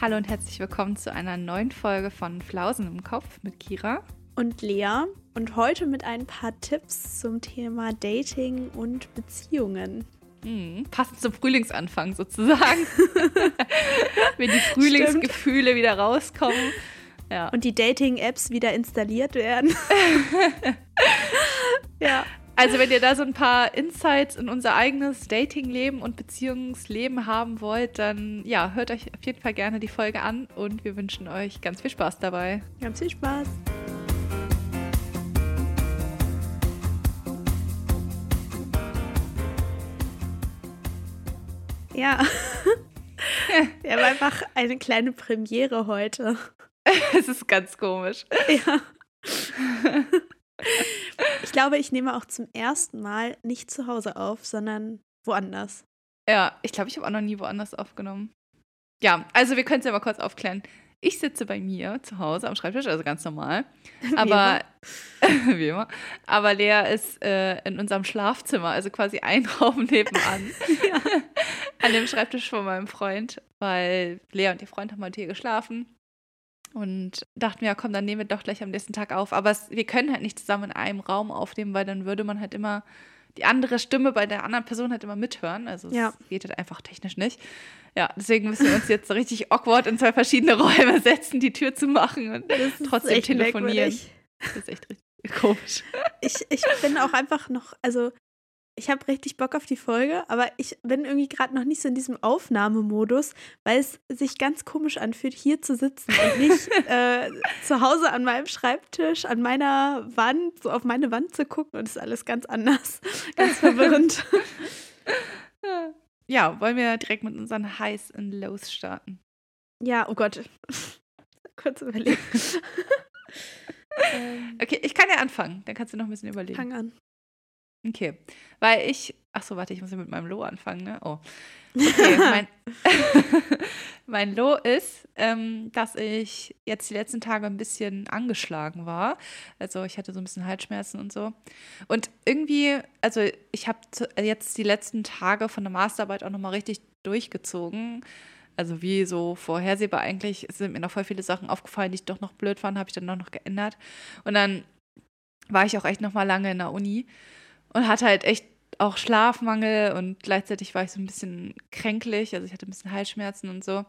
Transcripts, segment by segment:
Hallo und herzlich willkommen zu einer neuen Folge von Flausen im Kopf mit Kira. und Lea und heute mit ein paar Tipps zum Thema Dating und Beziehungen. Hm, passend zum Frühlingsanfang sozusagen. Wenn die Frühlingsgefühle wieder rauskommen. Ja. Und die Dating-Apps wieder installiert werden. ja. Also wenn ihr da so ein paar Insights in unser eigenes Datingleben und Beziehungsleben haben wollt, dann ja, hört euch auf jeden Fall gerne die Folge an und wir wünschen euch ganz viel Spaß dabei. Ganz viel Spaß. Ja. Wir haben einfach eine kleine Premiere heute. Es ist ganz komisch. Ja. Ich glaube, ich nehme auch zum ersten Mal nicht zu Hause auf, sondern woanders. Ja, ich glaube, ich habe auch noch nie woanders aufgenommen. Ja, also wir können es ja mal kurz aufklären. Ich sitze bei mir zu Hause am Schreibtisch, also ganz normal. Aber wie immer. Aber Lea ist äh, in unserem Schlafzimmer, also quasi ein Raum nebenan. ja. An dem Schreibtisch von meinem Freund, weil Lea und ihr Freund haben heute hier geschlafen. Und dachten wir, ja, komm, dann nehmen wir doch gleich am nächsten Tag auf. Aber es, wir können halt nicht zusammen in einem Raum aufnehmen, weil dann würde man halt immer die andere Stimme bei der anderen Person halt immer mithören. Also es Ja. geht halt einfach technisch nicht. Ja, deswegen müssen wir uns jetzt so richtig awkward in zwei verschiedene Räume setzen, die Tür zu machen und Das ist trotzdem echt telefonieren. merkwürdig. Das ist echt richtig komisch. Ich, ich bin auch einfach noch, also ich habe richtig Bock auf die Folge, aber ich bin irgendwie gerade noch nicht so in diesem Aufnahmemodus, weil es sich ganz komisch anfühlt, hier zu sitzen und nicht äh, zu Hause an meinem Schreibtisch, an meiner Wand, so auf meine Wand zu gucken und es ist alles ganz anders, ganz verwirrend. Ja, wollen wir direkt mit unseren Highs and Lows starten? ja, oh Gott. Kurz überlegen. ähm, Okay, ich kann ja anfangen. Dann kannst du noch ein bisschen überlegen. fang an. Okay, weil ich, ach so, warte, ich muss ja mit meinem Low anfangen, ne? Oh. Okay, mein, mein Low ist, ähm, dass ich jetzt die letzten Tage ein bisschen angeschlagen war. Also ich hatte so ein bisschen Halsschmerzen und so. Und irgendwie, also ich habe jetzt die letzten Tage von der Masterarbeit auch nochmal richtig durchgezogen. Also wie so vorhersehbar eigentlich sind mir noch voll viele Sachen aufgefallen, die ich doch noch blöd fand, habe ich dann auch noch geändert. Und dann war ich auch echt noch mal lange in der Uni und hatte halt echt auch Schlafmangel und gleichzeitig war ich so ein bisschen kränklich, also ich hatte ein bisschen Halsschmerzen und so.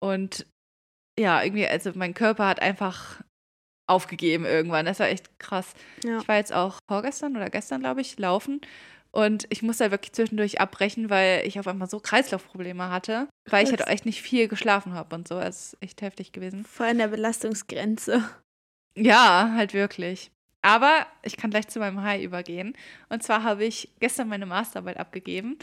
Und ja, irgendwie, also mein Körper hat einfach aufgegeben irgendwann. Das war echt krass. Ja. Ich war jetzt auch vorgestern oder gestern, glaube ich, laufen. Und ich musste halt wirklich zwischendurch abbrechen, weil ich auf einmal so Kreislaufprobleme hatte, weil ich halt auch echt nicht viel geschlafen habe und so. Es ist echt heftig gewesen. Vor an der Belastungsgrenze. Ja, halt wirklich. Aber ich kann gleich zu meinem High übergehen. Und zwar habe ich gestern meine Masterarbeit abgegeben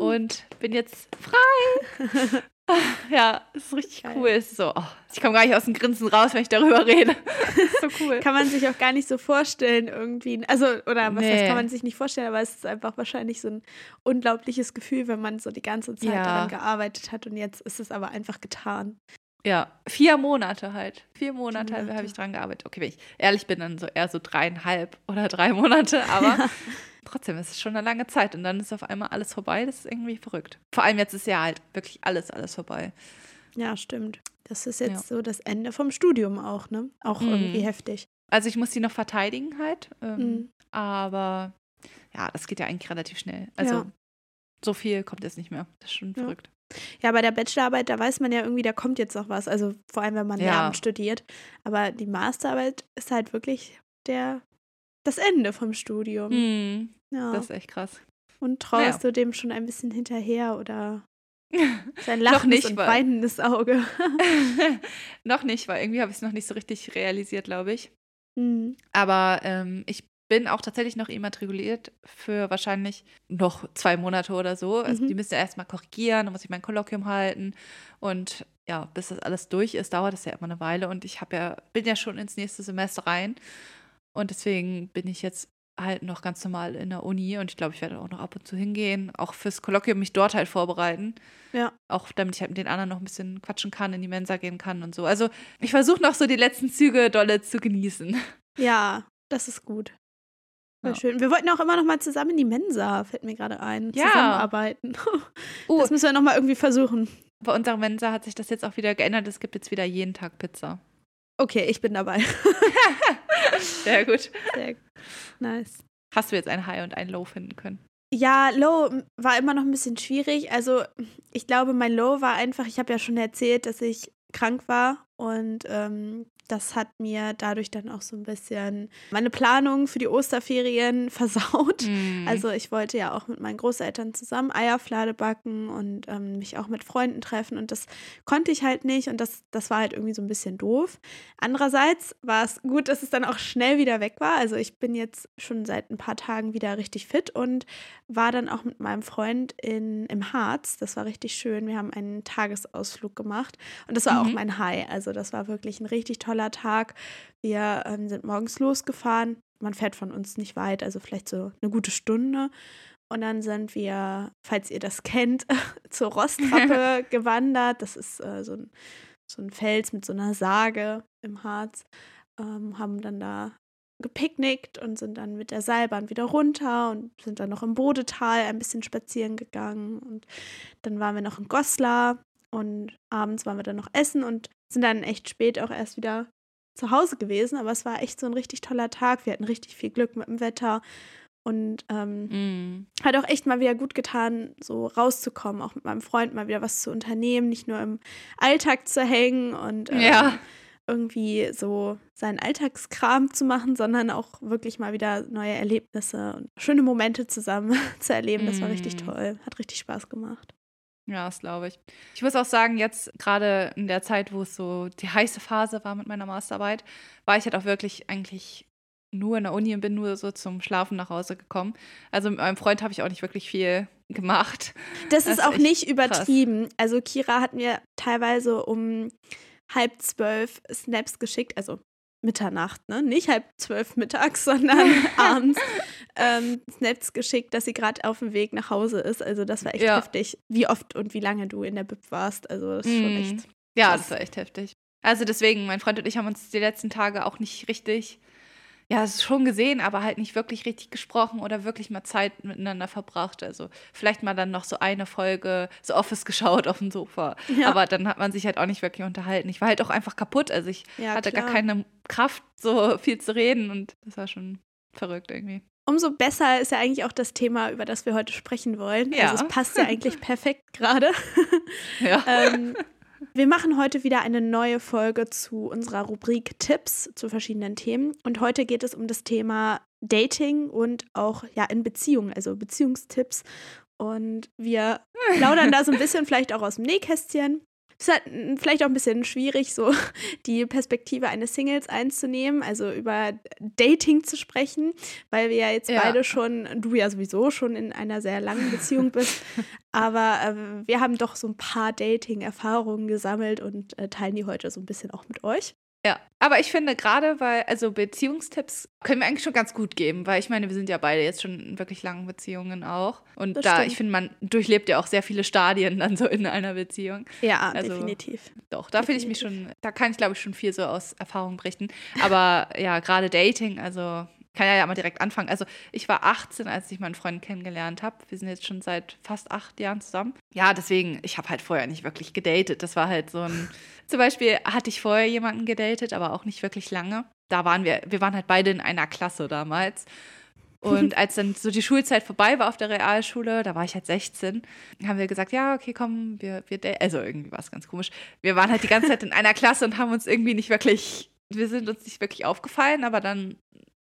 und bin jetzt frei. ja, ist richtig Geil. cool. Ist so, oh, ich komme gar nicht aus dem Grinsen raus, wenn ich darüber rede. so cool. kann man sich auch gar nicht so vorstellen irgendwie. Also, oder was heißt, Nee. kann man sich nicht vorstellen, aber es ist einfach wahrscheinlich so ein unglaubliches Gefühl, wenn man so die ganze Zeit Ja. daran gearbeitet hat und jetzt ist es aber einfach getan. Ja, vier Monate halt. Vier Monate, Monate. habe ich dran gearbeitet. Okay, wenn ich ehrlich bin, dann so eher so dreieinhalb oder drei Monate, aber trotzdem ist es schon eine lange Zeit und dann ist auf einmal alles vorbei. Das ist irgendwie verrückt. Vor allem jetzt ist ja halt wirklich alles, alles vorbei. Ja, stimmt. Das ist jetzt Ja. so das Ende vom Studium auch, ne? Auch Mhm. irgendwie heftig. Also ich muss die noch verteidigen halt, ähm, Mhm. aber ja, das geht ja eigentlich relativ schnell. Also Ja. so viel kommt jetzt nicht mehr. Das ist schon Ja. verrückt. Ja, bei der Bachelorarbeit, da weiß man ja irgendwie, da kommt jetzt noch was. Also vor allem, wenn man Ja. Lehramt studiert. Aber die Masterarbeit ist halt wirklich der, das Ende vom Studium. Hm, Ja. Das ist echt krass. Und trauerst du dem schon ein bisschen hinterher oder sein lachendes nicht, und weil- weinendes Auge? noch nicht, weil irgendwie habe ich es noch nicht so richtig realisiert, glaube ich. Hm. Aber ähm, ich bin auch tatsächlich noch immatrikuliert für wahrscheinlich noch zwei Monate oder so. Also Mhm. die müssen ja erstmal korrigieren, dann muss ich mein Kolloquium halten. Und ja, bis das alles durch ist, dauert das ja immer eine Weile. Und ich habe ja, bin ja schon ins nächste Semester rein. Und deswegen bin ich jetzt halt noch ganz normal in der Uni und ich glaube, ich werde auch noch ab und zu hingehen, auch fürs Kolloquium mich dort halt vorbereiten. Ja. Auch damit ich halt mit den anderen noch ein bisschen quatschen kann, in die Mensa gehen kann und so. Also ich versuche noch so die letzten Züge dolle zu genießen. Ja, das ist gut. Voll Ja. schön. Wir wollten auch immer noch mal zusammen in die Mensa, fällt mir gerade ein. Ja. Zusammenarbeiten. Oh, Das müssen wir noch mal irgendwie versuchen. bei unserer Mensa hat sich das jetzt auch wieder geändert. Es gibt jetzt wieder jeden Tag Pizza. Okay, ich bin dabei. Sehr gut. Sehr gut. Nice. Hast du jetzt ein High und ein Low finden können? Ja, Low war immer noch ein bisschen schwierig. Also ich glaube, mein Low war einfach, ich habe ja schon erzählt, dass ich krank war und ähm, das hat mir dadurch dann auch so ein bisschen meine Planung für die Osterferien versaut. Mm. Also ich wollte ja auch mit meinen Großeltern zusammen Eierflade backen und ähm, mich auch mit Freunden treffen und das konnte ich halt nicht und das, das war halt irgendwie so ein bisschen doof. Andererseits war es gut, dass es dann auch schnell wieder weg war. Also ich bin jetzt schon seit ein paar Tagen wieder richtig fit und war dann auch mit meinem Freund in, im Harz. Das war richtig schön. Wir haben einen Tagesausflug gemacht und das war mhm. auch mein High. Also das war wirklich ein richtig toller Tag. Wir ähm, sind morgens losgefahren. Man fährt von uns nicht weit, also vielleicht so eine gute Stunde. Und dann sind wir, falls ihr das kennt, zur Rostrappe gewandert. Das ist äh, so, ein, so ein Fels mit so einer Sage im Harz. Ähm, haben dann da gepicknickt und sind dann mit der Seilbahn wieder runter und sind dann noch im Bodetal ein bisschen spazieren gegangen. Und dann waren wir noch in Goslar und abends waren wir dann noch essen und sind dann echt spät auch erst wieder zu Hause gewesen. Aber es war echt so ein richtig toller Tag. Wir hatten richtig viel Glück mit dem Wetter. Und ähm, mm. hat auch echt mal wieder gut getan, so rauszukommen, auch mit meinem Freund mal wieder was zu unternehmen, nicht nur im Alltag zu hängen und ähm, ja. irgendwie so seinen Alltagskram zu machen, sondern auch wirklich mal wieder neue Erlebnisse und schöne Momente zusammen zu erleben. Das war richtig mm. toll. Hat richtig Spaß gemacht. Ja, das glaube ich. Ich muss auch sagen, jetzt gerade in der Zeit, wo es so die heiße Phase war mit meiner Masterarbeit, war ich halt auch wirklich eigentlich nur in der Uni und bin nur so zum Schlafen nach Hause gekommen. Also mit meinem Freund habe ich auch nicht wirklich viel gemacht. Das, das ist auch nicht übertrieben. Krass. Also Kira hat mir teilweise um halb zwölf Snaps geschickt, also Mitternacht, ne? Nicht halb zwölf mittags, sondern abends ähm, Snaps geschickt, dass sie gerade auf dem Weg nach Hause ist. Also das war echt ja. heftig, wie oft und wie lange du in der Bib warst. Also das ist schon mhm. echt. Ja, das war echt heftig. Also deswegen, mein Freund und ich haben uns die letzten Tage auch nicht richtig ja, es ist schon gesehen, aber halt nicht wirklich richtig gesprochen oder wirklich mal Zeit miteinander verbracht. Also vielleicht mal dann noch so eine Folge so Office geschaut auf dem Sofa. Ja. Aber dann hat man sich halt auch nicht wirklich unterhalten. Ich war halt auch einfach kaputt. Also ich ja, hatte klar. gar keine Kraft, so viel zu reden und das war schon verrückt irgendwie. Umso besser ist ja eigentlich auch das Thema, über das wir heute sprechen wollen. Ja. Also es passt ja eigentlich perfekt gerade. Ja. ähm, wir machen heute wieder eine neue Folge zu unserer Rubrik Tipps zu verschiedenen Themen. Und heute geht es um das Thema Dating und auch ja in Beziehungen, also Beziehungstipps. Und wir plaudern da so ein bisschen vielleicht auch aus dem Nähkästchen. Es ist halt vielleicht auch ein bisschen schwierig, so die Perspektive eines Singles einzunehmen, also über Dating zu sprechen, weil wir ja jetzt ja. beide schon, du ja sowieso schon in einer sehr langen Beziehung bist, aber äh, wir haben doch so ein paar Dating-Erfahrungen gesammelt und äh, teilen die heute so ein bisschen auch mit euch. Ja, aber ich finde gerade, weil, also Beziehungstipps können wir eigentlich schon ganz gut geben, weil ich meine, wir sind ja beide jetzt schon in wirklich langen Beziehungen auch. Und das da, stimmt. ich finde, man durchlebt ja auch sehr viele Stadien dann so in einer Beziehung. Ja, also, definitiv. Doch, da finde ich mich schon, da kann ich glaube ich schon viel so aus Erfahrung berichten. Aber ja, gerade Dating, also kann ja, ja mal direkt anfangen. Also ich war 18, als ich meinen Freund kennengelernt habe. Wir sind jetzt schon seit fast acht Jahren zusammen. Ja, deswegen, ich habe halt vorher nicht wirklich gedatet. Das war halt so ein. Zum Beispiel hatte ich vorher jemanden gedatet, aber auch nicht wirklich lange. Da waren wir, wir waren halt beide in einer Klasse damals. Und als dann so die Schulzeit vorbei war auf der Realschule, da war ich halt 16, haben wir gesagt, ja, okay, komm, wir, wir also irgendwie war es ganz komisch. Wir waren halt die ganze Zeit in einer Klasse und haben uns irgendwie nicht wirklich, wir sind uns nicht wirklich aufgefallen, aber dann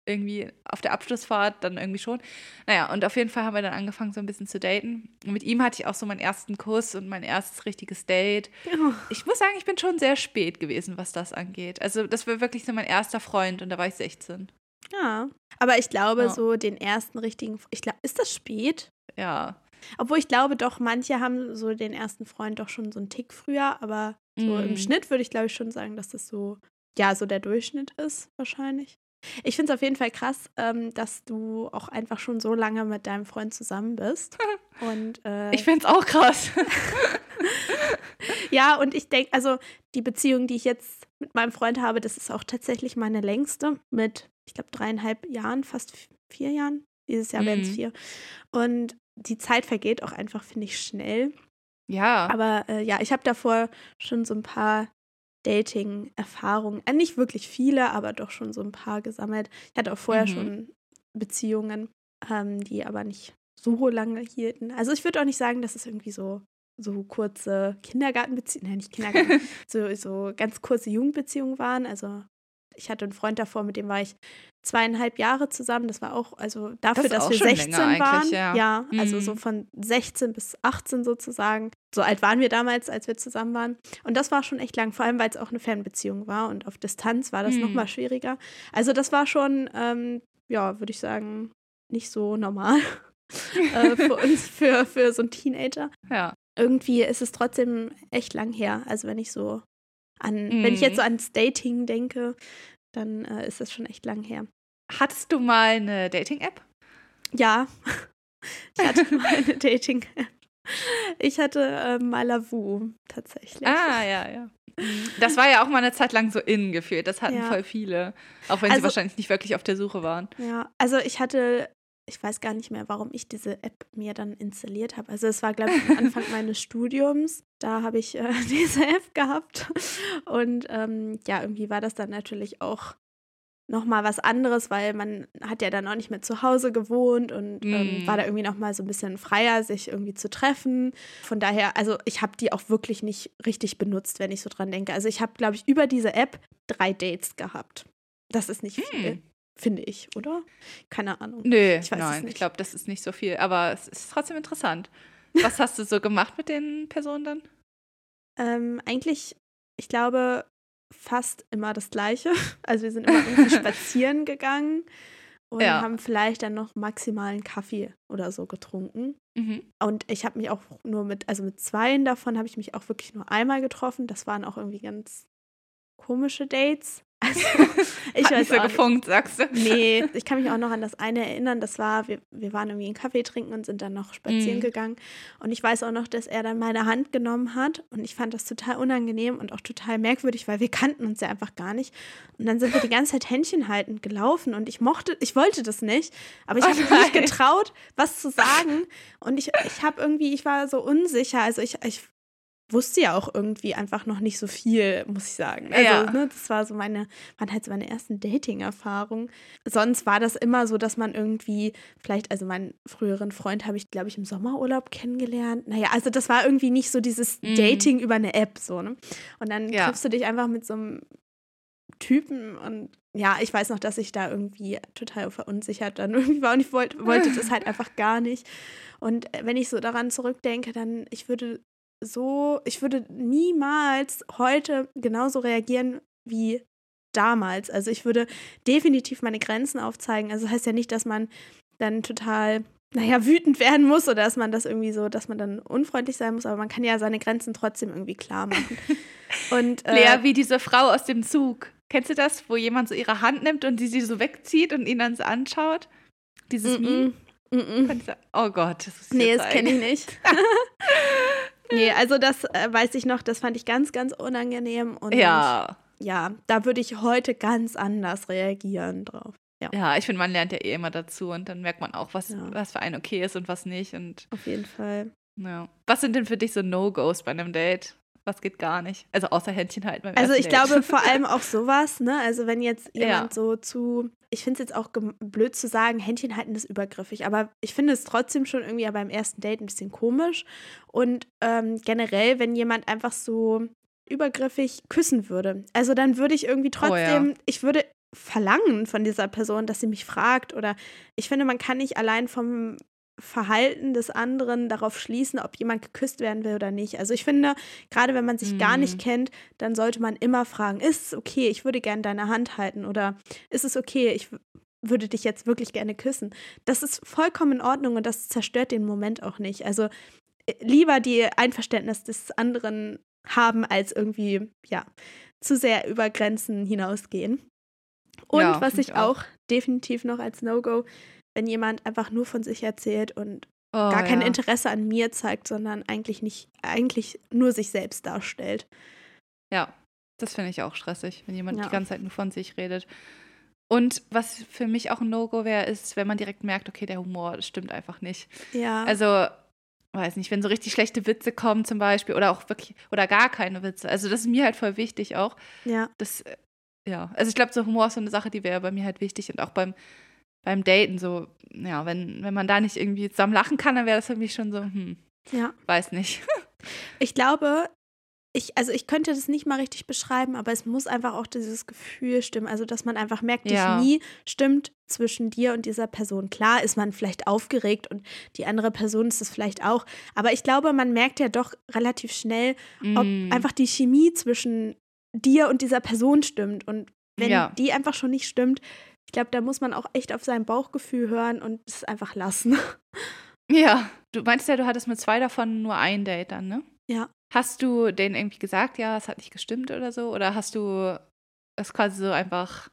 irgendwie auf der Abschlussfahrt dann irgendwie schon. Naja, und auf jeden Fall haben wir dann angefangen, so ein bisschen zu daten. Und mit ihm hatte ich auch so meinen ersten Kuss und mein erstes richtiges Date. Oh. Ich muss sagen, ich bin schon sehr spät gewesen, was das angeht. Also, das war wirklich so mein erster Freund und da war ich 16. Ja, aber ich glaube, ja. so den ersten richtigen, ich glaube, ist das spät? Ja. Obwohl ich glaube doch, manche haben so den ersten Freund doch schon so einen Tick früher, aber so mm. im Schnitt würde ich glaube ich schon sagen, dass das so, ja, so der Durchschnitt ist, wahrscheinlich. Ich finde es auf jeden Fall krass, ähm, dass du auch einfach schon so lange mit deinem Freund zusammen bist. Und, äh, ich finde es auch krass. ja, und ich denke, also die Beziehung, die ich jetzt mit meinem Freund habe, das ist auch tatsächlich meine längste mit, ich glaube, dreieinhalb Jahren, fast vier Jahren. Dieses Jahr mhm. werden es vier. Und die Zeit vergeht auch einfach, finde ich, schnell. Ja. Aber äh, ja, ich habe davor schon so ein paar Dating-Erfahrungen, äh, nicht wirklich viele, aber doch schon so ein paar gesammelt. Ich hatte auch vorher Mhm. schon Beziehungen, ähm, die aber nicht so lange hielten. Also ich würde auch nicht sagen, dass es irgendwie so so kurze Kindergartenbeziehungen, nein, nicht Kindergarten, so, so ganz kurze Jugendbeziehungen waren. Also ich hatte einen Freund davor, mit dem war ich zweieinhalb Jahre zusammen. Das war auch, also dafür, ist dass wir schon 16 länger waren. ja. also Mhm. so von 16 bis 18 sozusagen. So alt waren wir damals, als wir zusammen waren. Und das war schon echt lang, vor allem weil es auch eine Fernbeziehung war und auf Distanz war das Mhm. noch mal schwieriger. Also das war schon, ähm, ja, würde ich sagen, nicht so normal äh, für uns, für, für so einen Teenager. Ja. Irgendwie ist es trotzdem echt lang her. Also wenn ich so an, wenn ich Mhm. jetzt so ans Dating denke, dann äh, ist es schon echt lang her. Hattest du mal eine Dating-App? Ja, ich hatte mal eine Dating-App. Ich hatte äh, Malavu tatsächlich. Ah, ja, ja. Das war ja auch mal eine Zeit lang so innen gefühlt. Das hatten Ja. voll viele. Auch wenn sie Also- wahrscheinlich nicht wirklich auf der Suche waren. Ja, also ich hatte, ich weiß gar nicht mehr, warum ich diese App mir dann installiert habe. Also es war, glaube ich, am Anfang meines Studiums. Da habe ich äh, diese App gehabt. Und ähm, ja, irgendwie war das dann natürlich auch nochmal was anderes, weil man hat ja dann auch nicht mehr zu Hause gewohnt und ähm, Mm. war da irgendwie nochmal so ein bisschen freier, sich irgendwie zu treffen. Von daher, also ich habe die auch wirklich nicht richtig benutzt, wenn ich so dran denke. Also ich habe, glaube ich, über diese App drei Dates gehabt. Das ist nicht viel, Hm. Finde ich, oder? Keine Ahnung. Nö, Ich nein, ich glaube, das ist nicht so viel. Aber es ist trotzdem interessant. Was hast du so gemacht mit den Personen dann? Ähm, eigentlich, ich glaube, fast immer das Gleiche. Also wir sind immer irgendwie spazieren gegangen und Ja. haben vielleicht dann noch maximal einen Kaffee oder so getrunken. Mhm. Und ich habe mich auch nur mit, also mit zweien davon habe ich mich auch wirklich nur einmal getroffen. Das waren auch irgendwie ganz komische Dates. Also, ich Hat weiß nicht so auch gefunkt, sagst du? Nee, ich kann mich auch noch an das eine erinnern. Das war, wir, wir waren irgendwie einen Kaffee trinken und sind dann noch spazieren Mhm. gegangen. Und ich weiß auch noch, dass er dann meine Hand genommen hat. Und ich fand das total unangenehm und auch total merkwürdig, weil wir kannten uns ja einfach gar nicht. Und dann sind wir die ganze Zeit Händchen haltend gelaufen. Und ich mochte, ich wollte das nicht. Aber ich Oh habe mich nicht getraut, was zu sagen. Und ich, ich habe irgendwie, ich war so unsicher. Also ich, ich wusste ja auch irgendwie einfach noch nicht so viel, muss ich sagen. Also, Ja. ne, das war so meine, waren halt so meine ersten Dating-Erfahrungen. Sonst war das immer so, dass man irgendwie, vielleicht, also meinen früheren Freund habe ich, glaube ich, im Sommerurlaub kennengelernt. Naja, also das war irgendwie nicht so dieses Mhm. Dating über eine App, so, ne? Und dann Ja. triffst du dich einfach mit so einem Typen und ja, ich weiß noch, dass ich da irgendwie total verunsichert dann irgendwie war und ich wollte, wollte das halt einfach gar nicht. Und äh, wenn ich so daran zurückdenke, dann, ich würde so, ich würde niemals heute genauso reagieren wie damals. Also ich würde definitiv meine Grenzen aufzeigen. Also das heißt ja nicht, dass man dann total, naja, wütend werden muss oder dass man das irgendwie so, dass man dann unfreundlich sein muss, aber man kann ja seine Grenzen trotzdem irgendwie klar machen. Und äh, Lea, wie diese Frau aus dem Zug. Kennst du das, wo jemand so ihre Hand nimmt und die sie so wegzieht und ihn dann so anschaut? Dieses mm, Meme? mm, mm, mm. Du- Oh Gott, das ist Nee, das kenne ich nicht. nee, also das äh, weiß ich noch, das fand ich ganz, ganz unangenehm. Und Ja, ja, da würde ich heute ganz anders reagieren drauf. ja, ich finde, man lernt ja eh immer dazu und dann merkt man auch, was, Ja. was für einen okay ist und was nicht. Und Auf jeden Fall. ja. Was sind denn für dich so No-Gos bei einem Date? Was geht gar nicht? Also außer Händchen halten beim Also ich glaube vor allem auch sowas, ne? Also wenn jetzt Ja. jemand so zu, ich finde es jetzt auch blöd zu sagen, Händchen halten ist übergriffig, aber ich finde es trotzdem schon irgendwie ja beim ersten Date ein bisschen komisch. Und ähm, generell, wenn jemand einfach so übergriffig küssen würde, also dann würde ich irgendwie Oh ja. trotzdem, ich würde verlangen von dieser Person, dass sie mich fragt oder ich finde, man kann nicht allein vom Verhalten des anderen darauf schließen, ob jemand geküsst werden will oder nicht. Also ich finde, gerade wenn man sich gar Mhm. nicht kennt, dann sollte man immer fragen, ist es okay, ich würde gerne deine Hand halten oder ist es okay, ich würde dich jetzt wirklich gerne küssen. Das ist vollkommen in Ordnung und das zerstört den Moment auch nicht. Also äh, lieber die Einverständnis des anderen haben, als irgendwie, ja, zu sehr über Grenzen hinausgehen. Und Ja, was ich auch. auch definitiv noch als No-Go, wenn jemand einfach nur von sich erzählt und oh, gar kein ja. Interesse an mir zeigt, sondern eigentlich nicht, eigentlich nur sich selbst darstellt. Ja, das finde ich auch stressig, wenn jemand Ja. die ganze Zeit nur von sich redet. Und was für mich auch ein No-Go wäre, ist, wenn man direkt merkt, okay, der Humor stimmt einfach nicht. Ja. Also, weiß nicht, wenn so richtig schlechte Witze kommen zum Beispiel oder auch wirklich, oder gar keine Witze. Also das ist mir halt voll wichtig auch. Ja. Das, äh, ja, also ich glaube, so Humor ist so eine Sache, die wäre bei mir halt wichtig und auch beim, beim Daten so, ja, wenn, wenn man da nicht irgendwie zusammen lachen kann, dann wäre das für mich schon so, hm, Ja. weiß nicht. Ich glaube, ich, also ich könnte das nicht mal richtig beschreiben, aber es muss einfach auch dieses Gefühl stimmen. Also, dass man einfach merkt, die Ja. Chemie stimmt zwischen dir und dieser Person. Klar ist man vielleicht aufgeregt und die andere Person ist es vielleicht auch. Aber ich glaube, man merkt ja doch relativ schnell, ob Mm, einfach die Chemie zwischen dir und dieser Person stimmt. Und wenn Ja. die einfach schon nicht stimmt, ich glaube, da muss man auch echt auf sein Bauchgefühl hören und es einfach lassen. Ja, du meinst ja, du hattest mit zwei davon nur ein Date dann, ne? Ja. Hast du denen irgendwie gesagt, ja, es hat nicht gestimmt oder so? Oder hast du es quasi so einfach,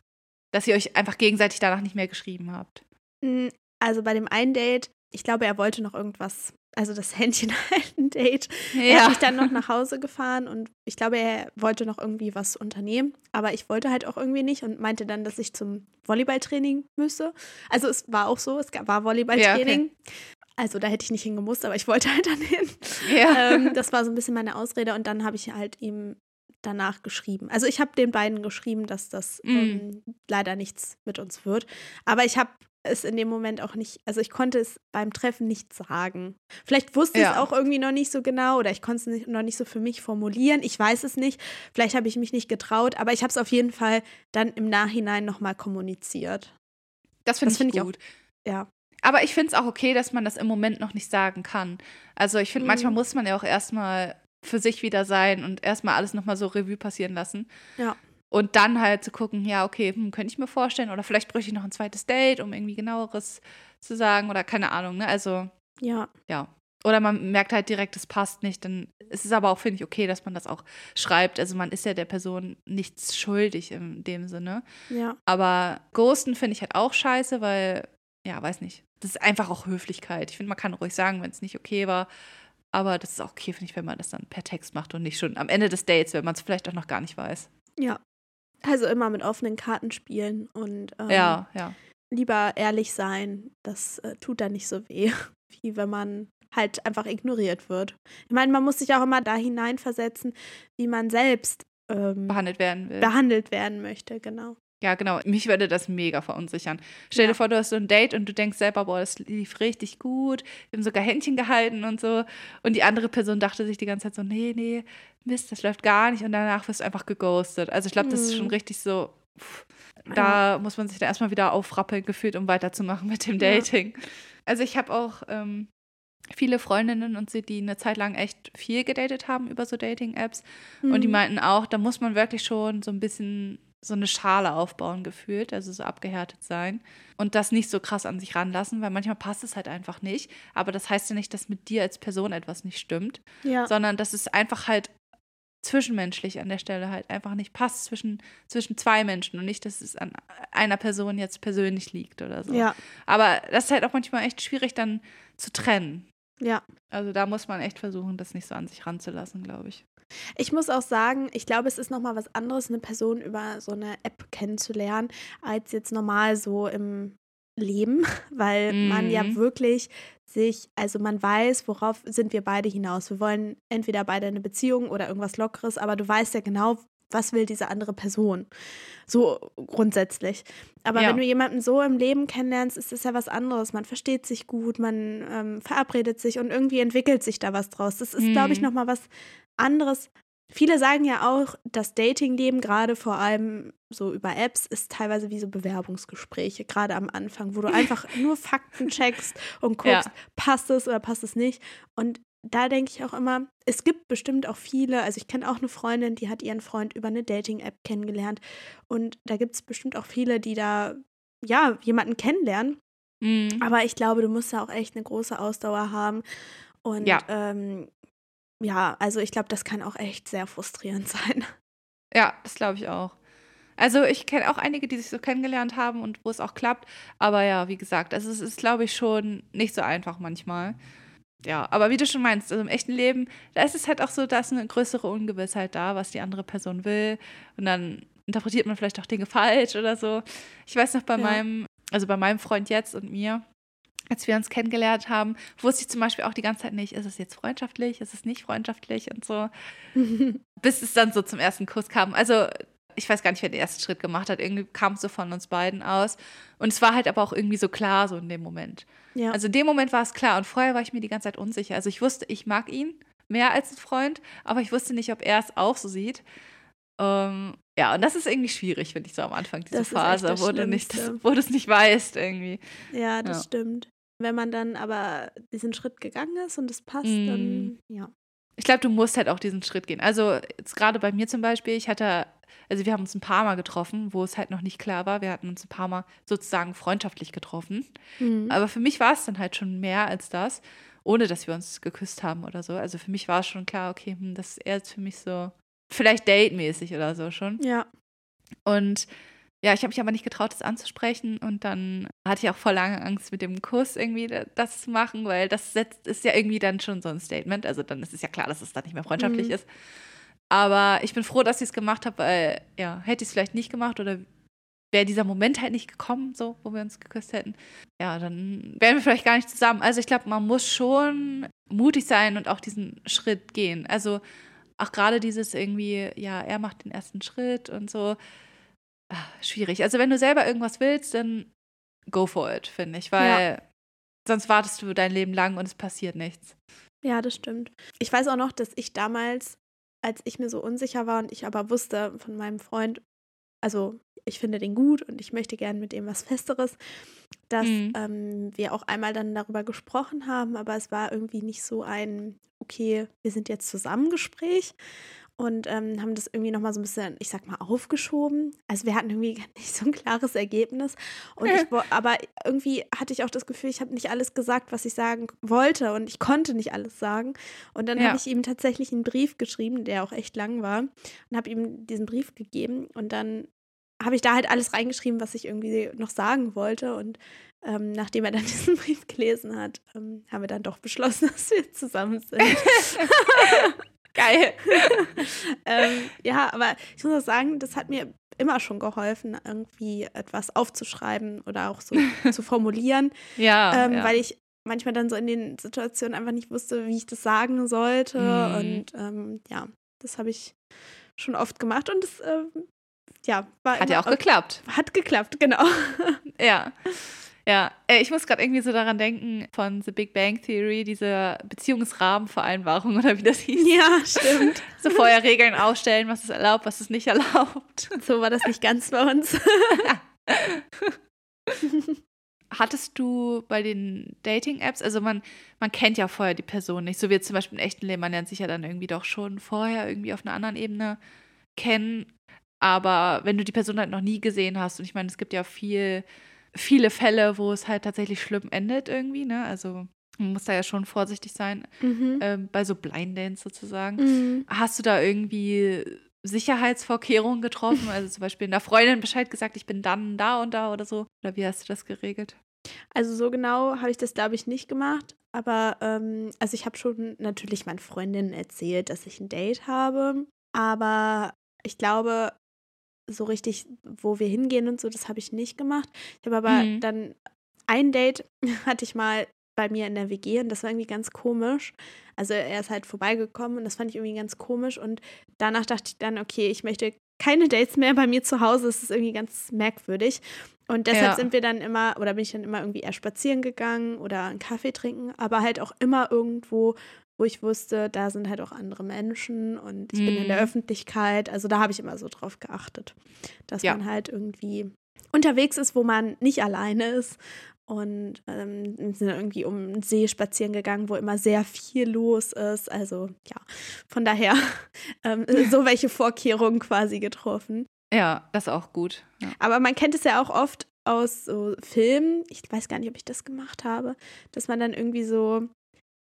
dass ihr euch einfach gegenseitig danach nicht mehr geschrieben habt? Mm, Also bei dem einen Date, ich glaube, er wollte noch irgendwas, also das Händchen halten Date. Er hat mich dann noch nach Hause gefahren und ich glaube, er wollte noch irgendwie was unternehmen. Aber ich wollte halt auch irgendwie nicht und meinte dann, dass ich zum Volleyballtraining müsse. Also es war auch so, es gab- war Volleyballtraining. Also da hätte ich nicht hingemusst, aber ich wollte halt dann hin. ja. ähm, das war so ein bisschen meine Ausrede und dann habe ich halt ihm danach geschrieben. Also ich habe den beiden geschrieben, dass das Mm. ähm, leider nichts mit uns wird. Aber ich habe es in dem Moment auch nicht, also ich konnte es beim Treffen nicht sagen. Vielleicht wusste ich es Ja. auch irgendwie noch nicht so genau oder ich konnte es noch nicht so für mich formulieren. Ich weiß es nicht. Vielleicht habe ich mich nicht getraut, aber ich habe es auf jeden Fall dann im Nachhinein nochmal kommuniziert. das finde ich find ich auch- gut. Ja. Aber ich finde es auch okay, dass man das im Moment noch nicht sagen kann. Also ich finde, Mhm. manchmal muss man ja auch erstmal für sich wieder sein und erstmal alles nochmal so Revue passieren lassen. Ja. Und dann halt zu gucken, ja, okay, hm, könnte ich mir vorstellen. Oder vielleicht bräuchte ich noch ein zweites Date, um irgendwie genaueres zu sagen. Oder keine Ahnung, ne? Also, Ja. ja. Oder man merkt halt direkt, es passt nicht. Dann ist es aber auch, finde ich, okay, dass man das auch schreibt. Also man ist ja der Person nichts schuldig in dem Sinne. Ja. Aber Ghosten finde ich halt auch scheiße, weil, ja, weiß nicht. Das ist einfach auch Höflichkeit. Ich finde, man kann ruhig sagen, wenn es nicht okay war. Aber das ist auch okay, finde ich, wenn man das dann per Text macht und nicht schon am Ende des Dates, wenn man es vielleicht auch noch gar nicht weiß. Ja. Also immer mit offenen Karten spielen und ähm, ja, ja. lieber ehrlich sein. Das äh, tut dann nicht so weh, wie wenn man halt einfach ignoriert wird. Ich meine, man muss sich auch immer da hineinversetzen, wie man selbst ähm, Behandelt werden will. behandelt werden möchte, genau. Ja, genau. Mich würde das mega verunsichern. Stell Ja. dir vor, du hast so ein Date und du denkst selber, boah, das lief richtig gut. Wir haben sogar Händchen gehalten und so. Und die andere Person dachte sich die ganze Zeit so, nee, nee, Mist, das läuft gar nicht. Und danach wirst du einfach geghostet. Also ich glaube, das ist schon Mhm. richtig so. pff, Da muss man sich dann erstmal wieder aufrappeln gefühlt, um weiterzumachen mit dem Ja. Dating. Also ich habe auch ähm, viele Freundinnen und sie, die eine Zeit lang echt viel gedatet haben über so Dating-Apps. Und die Mhm. meinten auch, da muss man wirklich schon so ein bisschen so eine Schale aufbauen gefühlt, also so abgehärtet sein und das nicht so krass an sich ranlassen, weil manchmal passt es halt einfach nicht. Aber das heißt ja nicht, dass mit dir als Person etwas nicht stimmt, ja. sondern dass es einfach halt zwischenmenschlich an der Stelle halt einfach nicht passt zwischen, zwischen zwei Menschen und nicht, dass es an einer Person jetzt persönlich liegt oder so. ja, Aber das ist halt auch manchmal echt schwierig dann zu trennen. ja. Also da muss man echt versuchen, das nicht so an sich ranzulassen, glaube ich. Ich muss auch sagen, ich glaube, es ist nochmal was anderes, eine Person über so eine App kennenzulernen, als jetzt normal so im Leben, weil man ja Mhm. wirklich sich, also man weiß, worauf sind wir beide hinaus. Wir wollen entweder beide eine Beziehung oder irgendwas Lockeres, aber du weißt ja genau, was will diese andere Person. So grundsätzlich. Aber Ja. wenn du jemanden so im Leben kennenlernst, ist es ja was anderes. Man versteht sich gut, man ähm, verabredet sich und irgendwie entwickelt sich da was draus. Das ist, glaube ich, Mhm. nochmal was anderes. Viele sagen ja auch, das Datingleben, gerade vor allem so über Apps, ist teilweise wie so Bewerbungsgespräche, gerade am Anfang, wo du einfach nur Fakten checkst und guckst, Ja. passt es oder passt es nicht. Und da denke ich auch immer, es gibt bestimmt auch viele, also ich kenne auch eine Freundin, die hat ihren Freund über eine Dating-App kennengelernt. Und da gibt es bestimmt auch viele, die da, ja, jemanden kennenlernen. Mhm. Aber ich glaube, du musst da auch echt eine große Ausdauer haben. Und Ja. ähm, ja, also ich glaube, das kann auch echt sehr frustrierend sein. Ja, das glaube ich auch. Also ich kenne auch einige, die sich so kennengelernt haben und wo es auch klappt. Aber ja, wie gesagt, also es ist, glaube ich, schon nicht so einfach manchmal. Ja, aber wie du schon meinst, also im echten Leben, da ist es halt auch so, da ist eine größere Ungewissheit da, was die andere Person will. Und dann interpretiert man vielleicht auch Dinge falsch oder so. Ich weiß noch bei Ja. meinem, also bei meinem Freund jetzt und mir, als wir uns kennengelernt haben, wusste ich zum Beispiel auch die ganze Zeit nicht, ist es jetzt freundschaftlich, ist es nicht freundschaftlich und so. Bis es dann so zum ersten Kuss kam. Also ich weiß gar nicht, wer den ersten Schritt gemacht hat. Irgendwie kam es so von uns beiden aus. Und es war halt aber auch irgendwie so klar, so in dem Moment. Ja. Also in dem Moment war es klar. Und vorher war ich mir die ganze Zeit unsicher. Also ich wusste, ich mag ihn mehr als ein Freund, aber ich wusste nicht, ob er es auch so sieht. Ähm, ja, und das ist irgendwie schwierig, finde ich, so am Anfang, diese das Phase, wo du, nicht, das, wo du es nicht weißt irgendwie. Ja, das ja. stimmt. Wenn man dann aber diesen Schritt gegangen ist und es passt, mm. dann ja. Ich glaube, du musst halt auch diesen Schritt gehen. Also jetzt gerade bei mir zum Beispiel, ich hatte, also wir haben uns ein paar Mal getroffen, wo es halt noch nicht klar war. Wir hatten uns ein paar Mal sozusagen freundschaftlich getroffen. Mhm. Aber für mich war es dann halt schon mehr als das, ohne dass wir uns geküsst haben oder so. Also für mich war es schon klar, okay, hm, das ist eher jetzt für mich so, vielleicht datemäßig oder so schon. Ja. Und ja, ich habe mich aber nicht getraut, das anzusprechen und dann hatte ich auch voll lange Angst, mit dem Kuss irgendwie das zu machen, weil das ist ja irgendwie dann schon so ein Statement. Also dann ist es ja klar, dass es dann nicht mehr freundschaftlich mhm. ist. Aber ich bin froh, dass ich es gemacht habe, weil ja, hätte ich es vielleicht nicht gemacht oder wäre dieser Moment halt nicht gekommen, so, wo wir uns geküsst hätten, ja, dann wären wir vielleicht gar nicht zusammen. Also ich glaube, man muss schon mutig sein und auch diesen Schritt gehen. Also auch gerade dieses irgendwie, ja, er macht den ersten Schritt und so ach, schwierig. Also wenn du selber irgendwas willst, dann go for it, finde ich, weil ja. sonst wartest du dein Leben lang und es passiert nichts. Ja, das stimmt. Ich weiß auch noch, dass ich damals, als ich mir so unsicher war und ich aber wusste von meinem Freund, also ich finde den gut und ich möchte gerne mit ihm was Festeres, dass mhm. ähm, wir auch einmal dann darüber gesprochen haben, aber es war irgendwie nicht so ein, okay, wir sind jetzt zusammen Gespräch, und ähm, haben das irgendwie nochmal so ein bisschen, ich sag mal, aufgeschoben. Also wir hatten irgendwie nicht so ein klares Ergebnis. Und ich, aber irgendwie hatte ich auch das Gefühl, ich habe nicht alles gesagt, was ich sagen wollte und ich konnte nicht alles sagen. Und dann ja. habe ich ihm tatsächlich einen Brief geschrieben, der auch echt lang war, und habe ihm diesen Brief gegeben. Und dann habe ich da halt alles reingeschrieben, was ich irgendwie noch sagen wollte. Und ähm, nachdem er dann diesen Brief gelesen hat, ähm, haben wir dann doch beschlossen, dass wir zusammen sind. Geil. ähm, ja, aber ich muss auch sagen, das hat mir immer schon geholfen, irgendwie etwas aufzuschreiben oder auch so zu formulieren. Ja, ähm, ja, Weil ich manchmal dann so in den Situationen einfach nicht wusste, wie ich das sagen sollte. Mhm. Und ähm, ja, das habe ich schon oft gemacht und es ähm, ja, war Hat ja auch geklappt. Hat geklappt, genau. ja. Ja, äh, ich muss gerade irgendwie so daran denken von The Big Bang Theory, diese Beziehungsrahmenvereinbarung oder wie das hieß. Ja, stimmt. So vorher Regeln aufstellen, was ist erlaubt, was ist nicht erlaubt. So war das nicht ganz bei uns. Hattest du bei den Dating-Apps, also man, man kennt ja vorher die Person nicht, so wie jetzt zum Beispiel im echten Leben, man lernt sich ja dann irgendwie doch schon vorher irgendwie auf einer anderen Ebene kennen. Aber wenn du die Person halt noch nie gesehen hast, und ich meine, es gibt ja viel viele Fälle, wo es halt tatsächlich schlimm endet irgendwie, ne? Also man muss da ja schon vorsichtig sein mhm. ähm, bei so Blind Dance sozusagen. Mhm. Hast du da irgendwie Sicherheitsvorkehrungen getroffen? Also zum Beispiel einer Freundin Bescheid gesagt, ich bin dann da und da oder so? Oder wie hast du das geregelt? Also so genau habe ich das, glaube ich, nicht gemacht. Aber ähm, also ich habe schon natürlich meinen Freundinnen erzählt, dass ich ein Date habe. Aber ich glaube, so richtig, wo wir hingehen und so, das habe ich nicht gemacht. Ich habe aber mhm. dann ein Date hatte ich mal bei mir in der WG und das war irgendwie ganz komisch. Also er ist halt vorbeigekommen und das fand ich irgendwie ganz komisch und danach dachte ich dann, okay, ich möchte keine Dates mehr bei mir zu Hause. Das ist irgendwie ganz merkwürdig. Und deshalb ja. sind wir dann immer, oder bin ich dann immer irgendwie eher spazieren gegangen oder einen Kaffee trinken, aber halt auch immer irgendwo, wo ich wusste, da sind halt auch andere Menschen und ich mm. bin in der mhm. Öffentlichkeit. Also da habe ich immer so drauf geachtet, dass ja. man halt irgendwie unterwegs ist, wo man nicht alleine ist. Und ähm, sind irgendwie um den See spazieren gegangen, wo immer sehr viel los ist. Also ja, von daher ähm, so welche Vorkehrungen quasi getroffen. Ja, das ist auch gut. Ja. Aber man kennt es ja auch oft aus so Filmen. Ich weiß gar nicht, ob ich das gemacht habe, dass man dann irgendwie so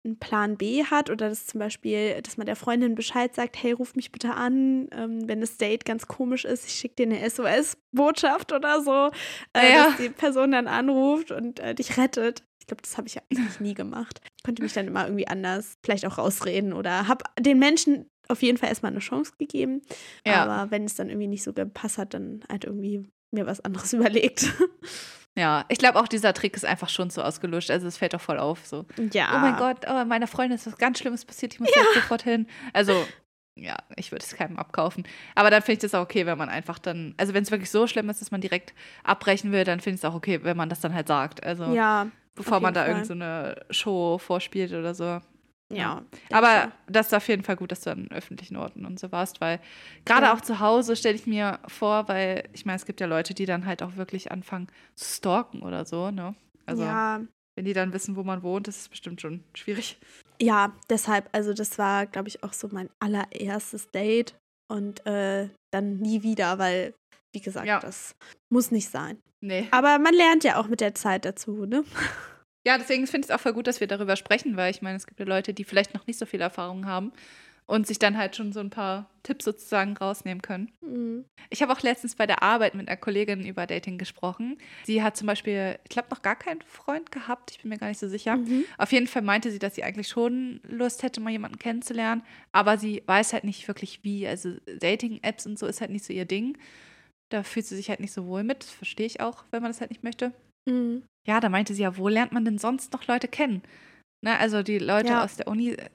einen Plan B hat oder dass zum Beispiel, dass man der Freundin Bescheid sagt, hey, ruf mich bitte an, ähm, wenn das Date ganz komisch ist, ich schicke dir eine SOS-Botschaft oder so, äh, ja. dass die Person dann anruft und äh, dich rettet. Ich glaube, das habe ich ja eigentlich nie gemacht. Ich konnte mich dann immer irgendwie anders vielleicht auch rausreden oder habe den Menschen auf jeden Fall erstmal eine Chance gegeben. Ja. Aber wenn es dann irgendwie nicht so gepasst hat, dann halt irgendwie mir was anderes überlegt. Ja, ich glaube auch dieser Trick ist einfach schon so ausgelöscht. Also es fällt doch voll auf. So, Ja. oh mein Gott, oh, meiner Freundin ist was ganz Schlimmes passiert, ich muss jetzt sofort hin. Also, ja, ich würde es keinem abkaufen. Aber dann finde ich das auch okay, wenn man einfach dann, also wenn es wirklich so schlimm ist, dass man direkt abbrechen will, dann finde ich es auch okay, wenn man das dann halt sagt. Also Ja, bevor man da irgend Fall. so eine Show vorspielt oder so. Ja. Aber das ist auf jeden Fall gut, dass du an öffentlichen Orten und so warst, weil gerade Ja. auch zu Hause stelle ich mir vor, weil ich meine, es gibt ja Leute, die dann halt auch wirklich anfangen zu stalken oder so, ne? Also ja, wenn die dann wissen, wo man wohnt, das ist bestimmt schon schwierig. ja, deshalb, also das war, glaube ich, auch so mein allererstes Date und äh, dann nie wieder, weil, wie gesagt, Ja. das muss nicht sein. Nee. Aber man lernt ja auch mit der Zeit dazu, ne? Ja, deswegen finde ich es auch voll gut, dass wir darüber sprechen, weil ich meine, es gibt ja Leute, die vielleicht noch nicht so viel Erfahrung haben und sich dann halt schon so ein paar Tipps sozusagen rausnehmen können. Mhm. Ich habe auch letztens bei der Arbeit mit einer Kollegin über Dating gesprochen. Sie hat zum Beispiel, ich glaube, noch gar keinen Freund gehabt. Ich bin mir gar nicht so sicher. Mhm. Auf jeden Fall meinte sie, dass sie eigentlich schon Lust hätte, mal jemanden kennenzulernen. Aber sie weiß halt nicht wirklich wie. Also Dating-Apps und so ist halt nicht so ihr Ding. Da fühlt sie sich halt nicht so wohl mit. Das verstehe ich auch, wenn man das halt nicht möchte. Mhm. Ja, da meinte sie ja, wo lernt man denn sonst noch Leute kennen? Ne, also die Leute Ja. aus der Uni, die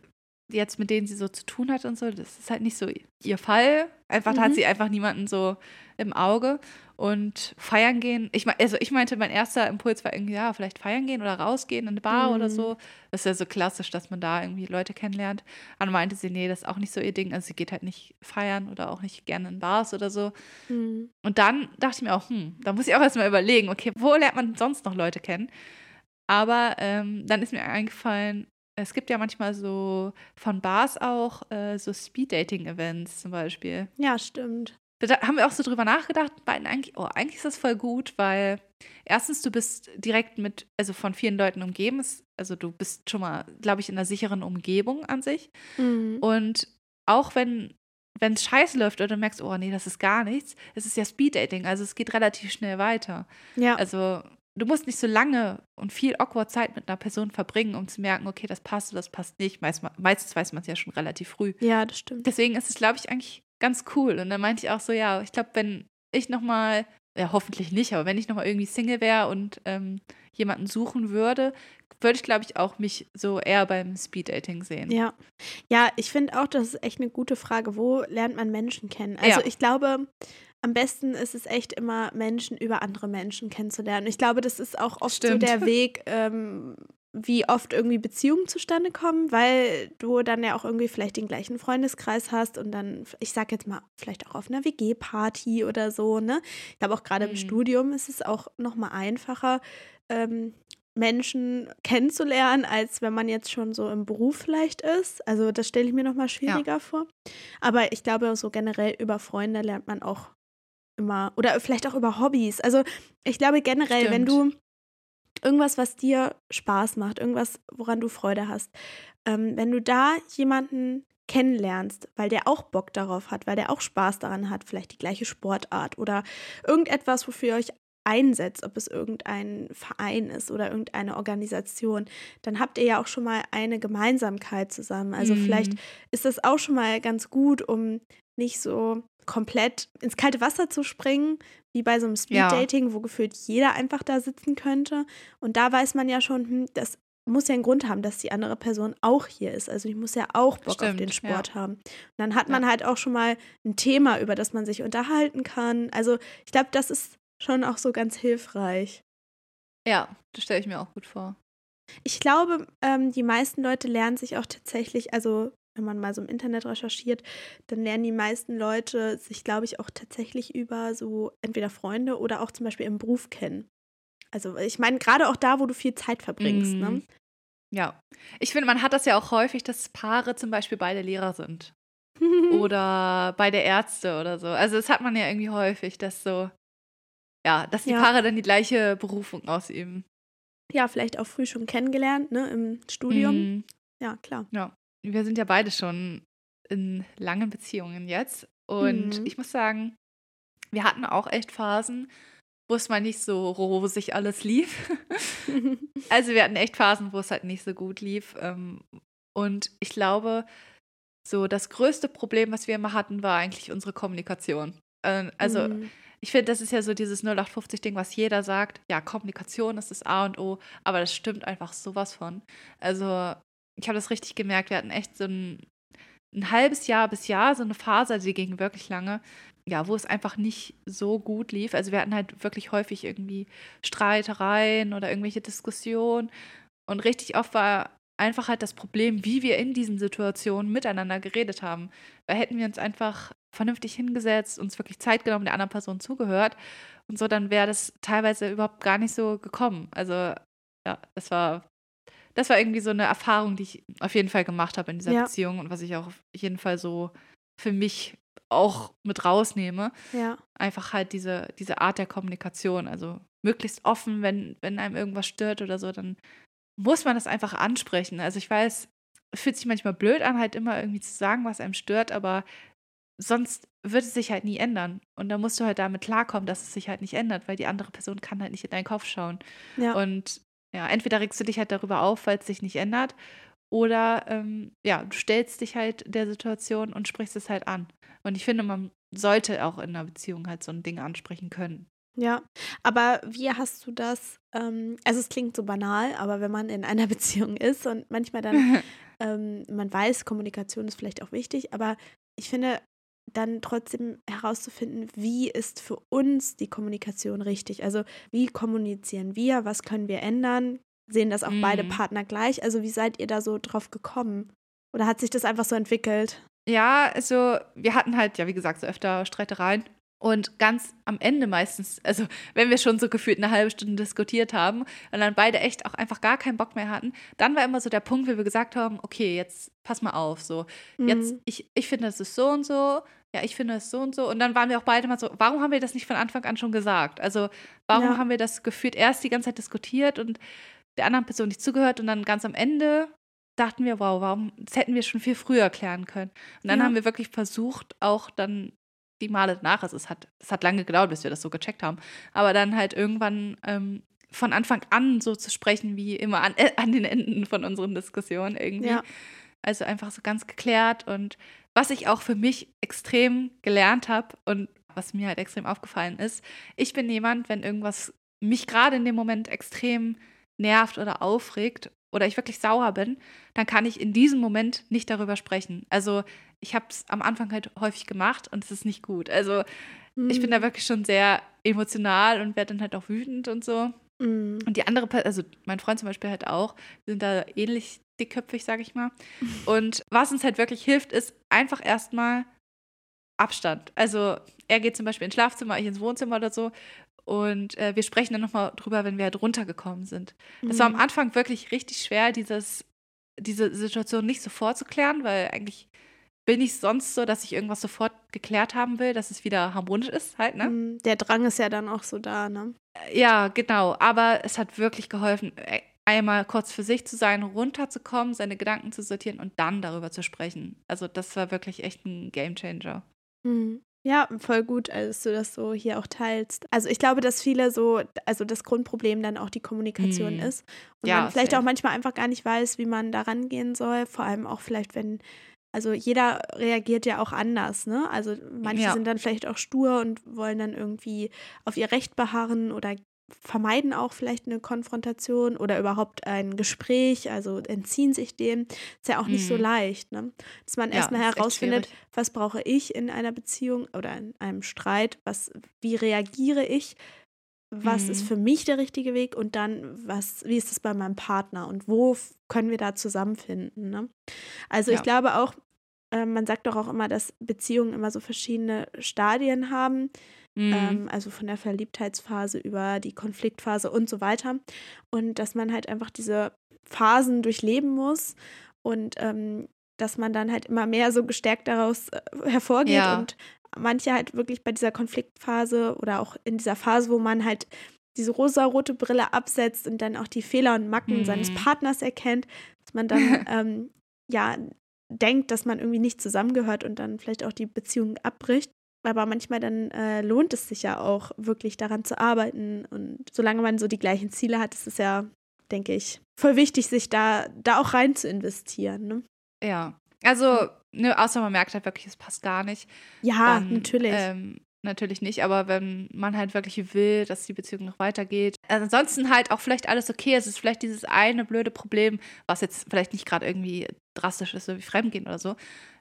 jetzt mit denen sie so zu tun hat und so, das ist halt nicht so ihr Fall. Einfach da hat Mhm. sie einfach niemanden so im Auge. Und feiern gehen, ich mein, also ich meinte, mein erster Impuls war irgendwie, ja, vielleicht feiern gehen oder rausgehen in eine Bar oder Mhm. so. Das ist ja so klassisch, dass man da irgendwie Leute kennenlernt. Dann meinte sie, nee, das ist auch nicht so ihr Ding. Also sie geht halt nicht feiern oder auch nicht gerne in Bars oder so. Mhm. Und dann dachte ich mir auch, hm, da muss ich auch erstmal überlegen, okay, wo lernt man sonst noch Leute kennen? Aber ähm, dann ist mir eingefallen, es gibt ja manchmal so von Bars auch äh, so Speed-Dating-Events zum Beispiel. Ja, stimmt. Da haben wir auch so drüber nachgedacht, beiden eigentlich, oh, eigentlich ist das voll gut, weil erstens, du bist direkt mit, also von vielen Leuten umgeben, also du bist schon mal, glaube ich, in einer sicheren Umgebung an sich. Mhm. Und auch wenn wenn es scheiße läuft oder du merkst, oh nee, das ist gar nichts, es ist ja Speed-Dating, also es geht relativ schnell weiter. Ja, Also du musst nicht so lange und viel awkward Zeit mit einer Person verbringen, um zu merken, okay, das passt oder das passt nicht. Meist, meistens weiß man es ja schon relativ früh. ja, das stimmt. Deswegen ist es, glaube ich, eigentlich ganz cool. Und dann meinte ich auch so, ja, ich glaube, wenn ich nochmal, ja, hoffentlich nicht, aber wenn ich nochmal irgendwie Single wäre und ähm, jemanden suchen würde, würde ich, glaube ich, auch mich so eher beim Speed-Dating sehen. Ja. Ja, ich finde auch, das ist echt eine gute Frage. Wo lernt man Menschen kennen? Also Ja. ich glaube, am besten ist es echt immer, Menschen über andere Menschen kennenzulernen. Ich glaube, das ist auch oft Stimmt. so der Weg, ähm, wie oft irgendwie Beziehungen zustande kommen, weil du dann ja auch irgendwie vielleicht den gleichen Freundeskreis hast und dann, ich sag jetzt mal, vielleicht auch auf einer WG-Party oder so, ne? Ich glaube auch gerade im Mhm. Studium ist es auch nochmal einfacher, ähm, Menschen kennenzulernen, als wenn man jetzt schon so im Beruf vielleicht ist. Also das stelle ich mir nochmal schwieriger vor. Aber ich glaube, so generell über Freunde lernt man auch immer, oder vielleicht auch über Hobbys. Also ich glaube generell, wenn Stimmt. du irgendwas, was dir Spaß macht, irgendwas, woran du Freude hast, ähm, wenn du da jemanden kennenlernst, weil der auch Bock darauf hat, weil der auch Spaß daran hat, vielleicht die gleiche Sportart oder irgendetwas, wofür ihr euch einsetzt, ob es irgendein Verein ist oder irgendeine Organisation, dann habt ihr ja auch schon mal eine Gemeinsamkeit zusammen. Also Mhm. vielleicht ist das auch schon mal ganz gut, um nicht so komplett ins kalte Wasser zu springen, wie bei so einem Ja. Speed-Dating, wo gefühlt jeder einfach da sitzen könnte. Und da weiß man ja schon, hm, das muss ja einen Grund haben, dass die andere Person auch hier ist. Also ich muss ja auch Bock auf den Stimmt, ja. Sport haben. Und dann hat man halt auch schon mal ein Thema, über das man sich unterhalten kann. Also ich glaube, das ist schon auch so ganz hilfreich. Ja, das stelle ich mir auch gut vor. Ich glaube, ähm, die meisten Leute lernen sich auch tatsächlich, also wenn man mal so im Internet recherchiert, dann lernen die meisten Leute sich, glaube ich, auch tatsächlich über so entweder Freunde oder auch zum Beispiel im Beruf kennen. Also ich meine, gerade auch da, wo du viel Zeit verbringst. Mm. Ne? Ja. Ich finde, man hat das ja auch häufig, dass Paare zum Beispiel beide Lehrer sind. Oder beide Ärzte oder so. Also das hat man ja irgendwie häufig, dass so, ja, dass die Ja. Paare dann die gleiche Berufung ausüben. ja, vielleicht auch früh schon kennengelernt, ne, im Studium. Mm. Ja, klar. Wir sind ja beide schon in langen Beziehungen jetzt. Und Mhm. ich muss sagen, wir hatten auch echt Phasen, wo es mal nicht so rosig alles lief. Also wir hatten echt Phasen, wo es halt nicht so gut lief. ähm, Und ich glaube, so das größte Problem, was wir immer hatten, war eigentlich unsere Kommunikation. Ähm, Also Mm. ich finde, das ist ja so dieses 0850-Ding, was jeder sagt. Ja, Kommunikation ist das A und O, aber das stimmt einfach sowas von. Also, ich habe das richtig gemerkt. Wir hatten echt so ein, ein halbes Jahr bis Jahr, so eine Phase, also die ging wirklich lange, ja, wo es einfach nicht so gut lief. Also wir hatten halt wirklich häufig irgendwie Streitereien oder irgendwelche Diskussionen. Und richtig oft war einfach halt das Problem, wie wir in diesen Situationen miteinander geredet haben. Weil hätten wir uns einfach vernünftig hingesetzt, uns wirklich Zeit genommen, der anderen Person zugehört und so, dann wäre das teilweise überhaupt gar nicht so gekommen. Also ja, das war, das war irgendwie so eine Erfahrung, die ich auf jeden Fall gemacht habe in dieser ja. Beziehung und was ich auch auf jeden Fall so für mich auch mit rausnehme. Ja. Einfach halt diese, diese Art der Kommunikation. Also möglichst offen, wenn, wenn einem irgendwas stört oder so, dann muss man das einfach ansprechen. Also ich weiß, es fühlt sich manchmal blöd an, halt immer irgendwie zu sagen, was einem stört, aber sonst wird es sich halt nie ändern. Und da musst du halt damit klarkommen, dass es sich halt nicht ändert, weil die andere Person kann halt nicht in deinen Kopf schauen. Ja. Und ja, entweder regst du dich halt darüber auf, weil es sich nicht ändert, oder ähm, ja, du stellst dich halt der Situation und sprichst es halt an. Und ich finde, man sollte auch in einer Beziehung halt so ein Ding ansprechen können. Ja, aber wie hast du das? Ähm, also es klingt so banal, aber wenn man in einer Beziehung ist und manchmal dann, ähm, man weiß, Kommunikation ist vielleicht auch wichtig, aber ich finde, dann trotzdem herauszufinden, wie ist für uns die Kommunikation richtig? Also wie kommunizieren wir? Was können wir ändern? Sehen das auch mhm. beide Partner gleich? Also wie seid ihr da so drauf gekommen? Oder hat sich das einfach so entwickelt? Ja, also wir hatten halt, ja, wie gesagt, so öfter Streitereien. Und ganz am Ende meistens, also wenn wir schon so gefühlt eine halbe Stunde diskutiert haben und dann beide echt auch einfach gar keinen Bock mehr hatten, dann war immer so der Punkt, wo wir gesagt haben, okay, jetzt pass mal auf, so, mhm. jetzt, ich, ich finde, das ist so und so, ja, ich finde es so und so. Und dann waren wir auch beide mal so, warum haben wir das nicht von Anfang an schon gesagt? Also, warum ja. haben wir das gefühlt erst die ganze Zeit diskutiert und der anderen Person nicht zugehört und dann ganz am Ende dachten wir, wow, warum, das hätten wir schon viel früher klären können. Und dann ja. haben wir wirklich versucht, auch dann die Male danach, also es hat, es hat lange gedauert, bis wir das so gecheckt haben, aber dann halt irgendwann ähm, von Anfang an so zu sprechen, wie immer an, äh, an den Enden von unseren Diskussionen irgendwie. Ja. Also einfach so ganz geklärt und was ich auch für mich extrem gelernt habe und was mir halt extrem aufgefallen ist, ich bin jemand, wenn irgendwas mich gerade in dem Moment extrem nervt oder aufregt oder ich wirklich sauer bin, dann kann ich in diesem Moment nicht darüber sprechen. Also ich habe es am Anfang halt häufig gemacht und es ist nicht gut. Also mhm. ich bin da mhm. wirklich schon sehr emotional und werde dann halt auch wütend und so. Mhm. Und die andere, also mein Freund zum Beispiel halt auch, sind da ähnlich dickköpfig, sage ich mal. Und was uns halt wirklich hilft, ist einfach erstmal Abstand. Also er geht zum Beispiel ins Schlafzimmer, ich ins Wohnzimmer oder so und äh, wir sprechen dann nochmal drüber, wenn wir halt runtergekommen sind. Mhm. Das war am mhm. Anfang wirklich richtig schwer, dieses, diese Situation nicht sofort zu klären, weil eigentlich bin ich sonst so, dass ich irgendwas sofort geklärt haben will, dass es wieder harmonisch ist halt, ne? Mhm. Der Drang ist ja dann auch so da, ne? Äh, ja, genau. Aber es hat wirklich geholfen, äh, einmal kurz für sich zu sein, runterzukommen, seine Gedanken zu sortieren und dann darüber zu sprechen. Also das war wirklich echt ein Gamechanger. Mhm. Ja, voll gut, als du das so hier auch teilst. Also ich glaube, dass viele so, also das Grundproblem dann auch die Kommunikation mm. ist. Und ja, man vielleicht auch manchmal einfach gar nicht weiß, wie man da rangehen soll. Vor allem auch vielleicht, wenn, also jeder reagiert ja auch anders, ne? Also manche ja. sind dann vielleicht auch stur und wollen dann irgendwie auf ihr Recht beharren oder vermeiden auch vielleicht eine Konfrontation oder überhaupt ein Gespräch, also entziehen sich dem. Ist ja auch nicht mhm. so leicht, ne? Dass man ja, erstmal herausfindet, was brauche ich in einer Beziehung oder in einem Streit, was, wie reagiere ich, was mhm. ist für mich der richtige Weg und dann, was, wie ist es bei meinem Partner und wo können wir da zusammenfinden. Ne? Also ja. ich glaube auch, äh, man sagt doch auch immer, dass Beziehungen immer so verschiedene Stadien haben. Mhm. Ähm, also von der Verliebtheitsphase über die Konfliktphase und so weiter. Und dass man halt einfach diese Phasen durchleben muss und ähm, dass man dann halt immer mehr so gestärkt daraus äh, hervorgeht ja. und manche halt wirklich bei dieser Konfliktphase oder auch in dieser Phase, wo man halt diese rosa-rote Brille absetzt und dann auch die Fehler und Macken mhm. seines Partners erkennt, dass man dann ähm, ja denkt, dass man irgendwie nicht zusammengehört und dann vielleicht auch die Beziehung abbricht. Aber manchmal dann äh, lohnt es sich ja auch wirklich daran zu arbeiten. Und solange man so die gleichen Ziele hat, ist es ja, denke ich, voll wichtig, sich da, da auch rein zu investieren. Ne? Ja. Also, ne, außer man merkt halt wirklich, es passt gar nicht. Ja, dann, natürlich. Ähm, natürlich nicht, aber wenn man halt wirklich will, dass die Beziehung noch weitergeht. Also ansonsten halt auch vielleicht alles okay. Es ist vielleicht dieses eine blöde Problem, was jetzt vielleicht nicht gerade irgendwie drastisch ist, so wie Fremdgehen oder so.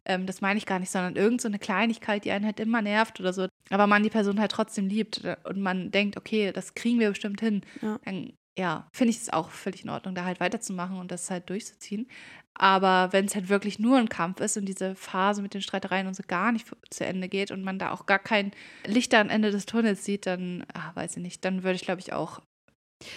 Ähm, das meine ich gar nicht, sondern irgend so eine Kleinigkeit, die einen halt immer nervt oder so. Aber man die Person halt trotzdem liebt äh, und man denkt, okay, das kriegen wir bestimmt hin. Ja. Dann ja, finde ich es auch völlig in Ordnung, da halt weiterzumachen und das halt durchzuziehen. Aber wenn es halt wirklich nur ein Kampf ist und diese Phase mit den Streitereien und so gar nicht zu Ende geht und man da auch gar kein Licht am Ende des Tunnels sieht, dann, ach, weiß ich nicht, dann würde ich, glaube ich, auch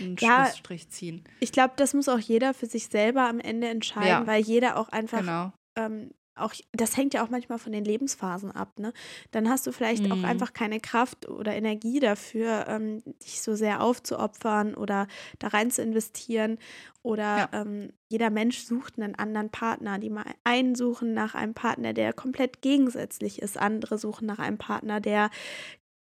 einen Ja, Schlussstrich ziehen. Ich glaube, das muss auch jeder für sich selber am Ende entscheiden, Ja. weil jeder auch einfach Genau. ähm, auch, das hängt ja auch manchmal von den Lebensphasen ab, ne? Dann hast du vielleicht auch Mhm. einfach keine Kraft oder Energie dafür, ähm, dich so sehr aufzuopfern oder da rein zu investieren. Oder ähm, jeder Mensch sucht einen anderen Partner. Die mal einen suchen nach einem Partner, der komplett gegensätzlich ist. Andere suchen nach einem Partner, der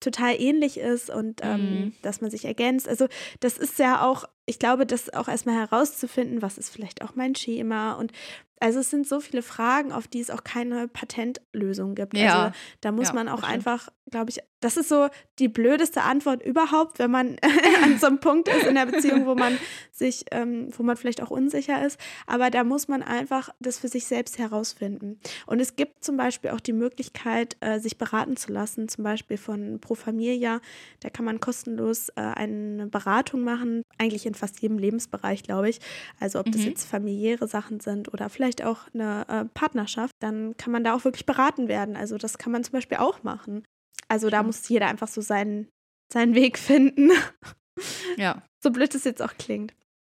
total ähnlich ist und ähm, Mhm. dass man sich ergänzt. Also das ist ja auch, ich glaube, das auch erstmal herauszufinden, was ist vielleicht auch mein Schema und also es sind so viele Fragen, auf die es auch keine Patentlösung gibt. Ja. Also da muss Ja, man auch einfach, glaube ich, das ist so die blödeste Antwort überhaupt, wenn man an so einem Punkt ist in der Beziehung, wo man sich, ähm, wo man vielleicht auch unsicher ist. Aber da muss man einfach das für sich selbst herausfinden. Und es gibt zum Beispiel auch die Möglichkeit, äh, sich beraten zu lassen, zum Beispiel von Pro Familia. Da kann man kostenlos äh, eine Beratung machen, eigentlich in fast jedem Lebensbereich, glaube ich. Also ob das Mhm. jetzt familiäre Sachen sind oder vielleicht auch eine äh, Partnerschaft, dann kann man da auch wirklich beraten werden. Also das kann man zum Beispiel auch machen. Also da Stimmt. muss jeder einfach so seinen, seinen Weg finden. Ja. so blöd es jetzt auch klingt.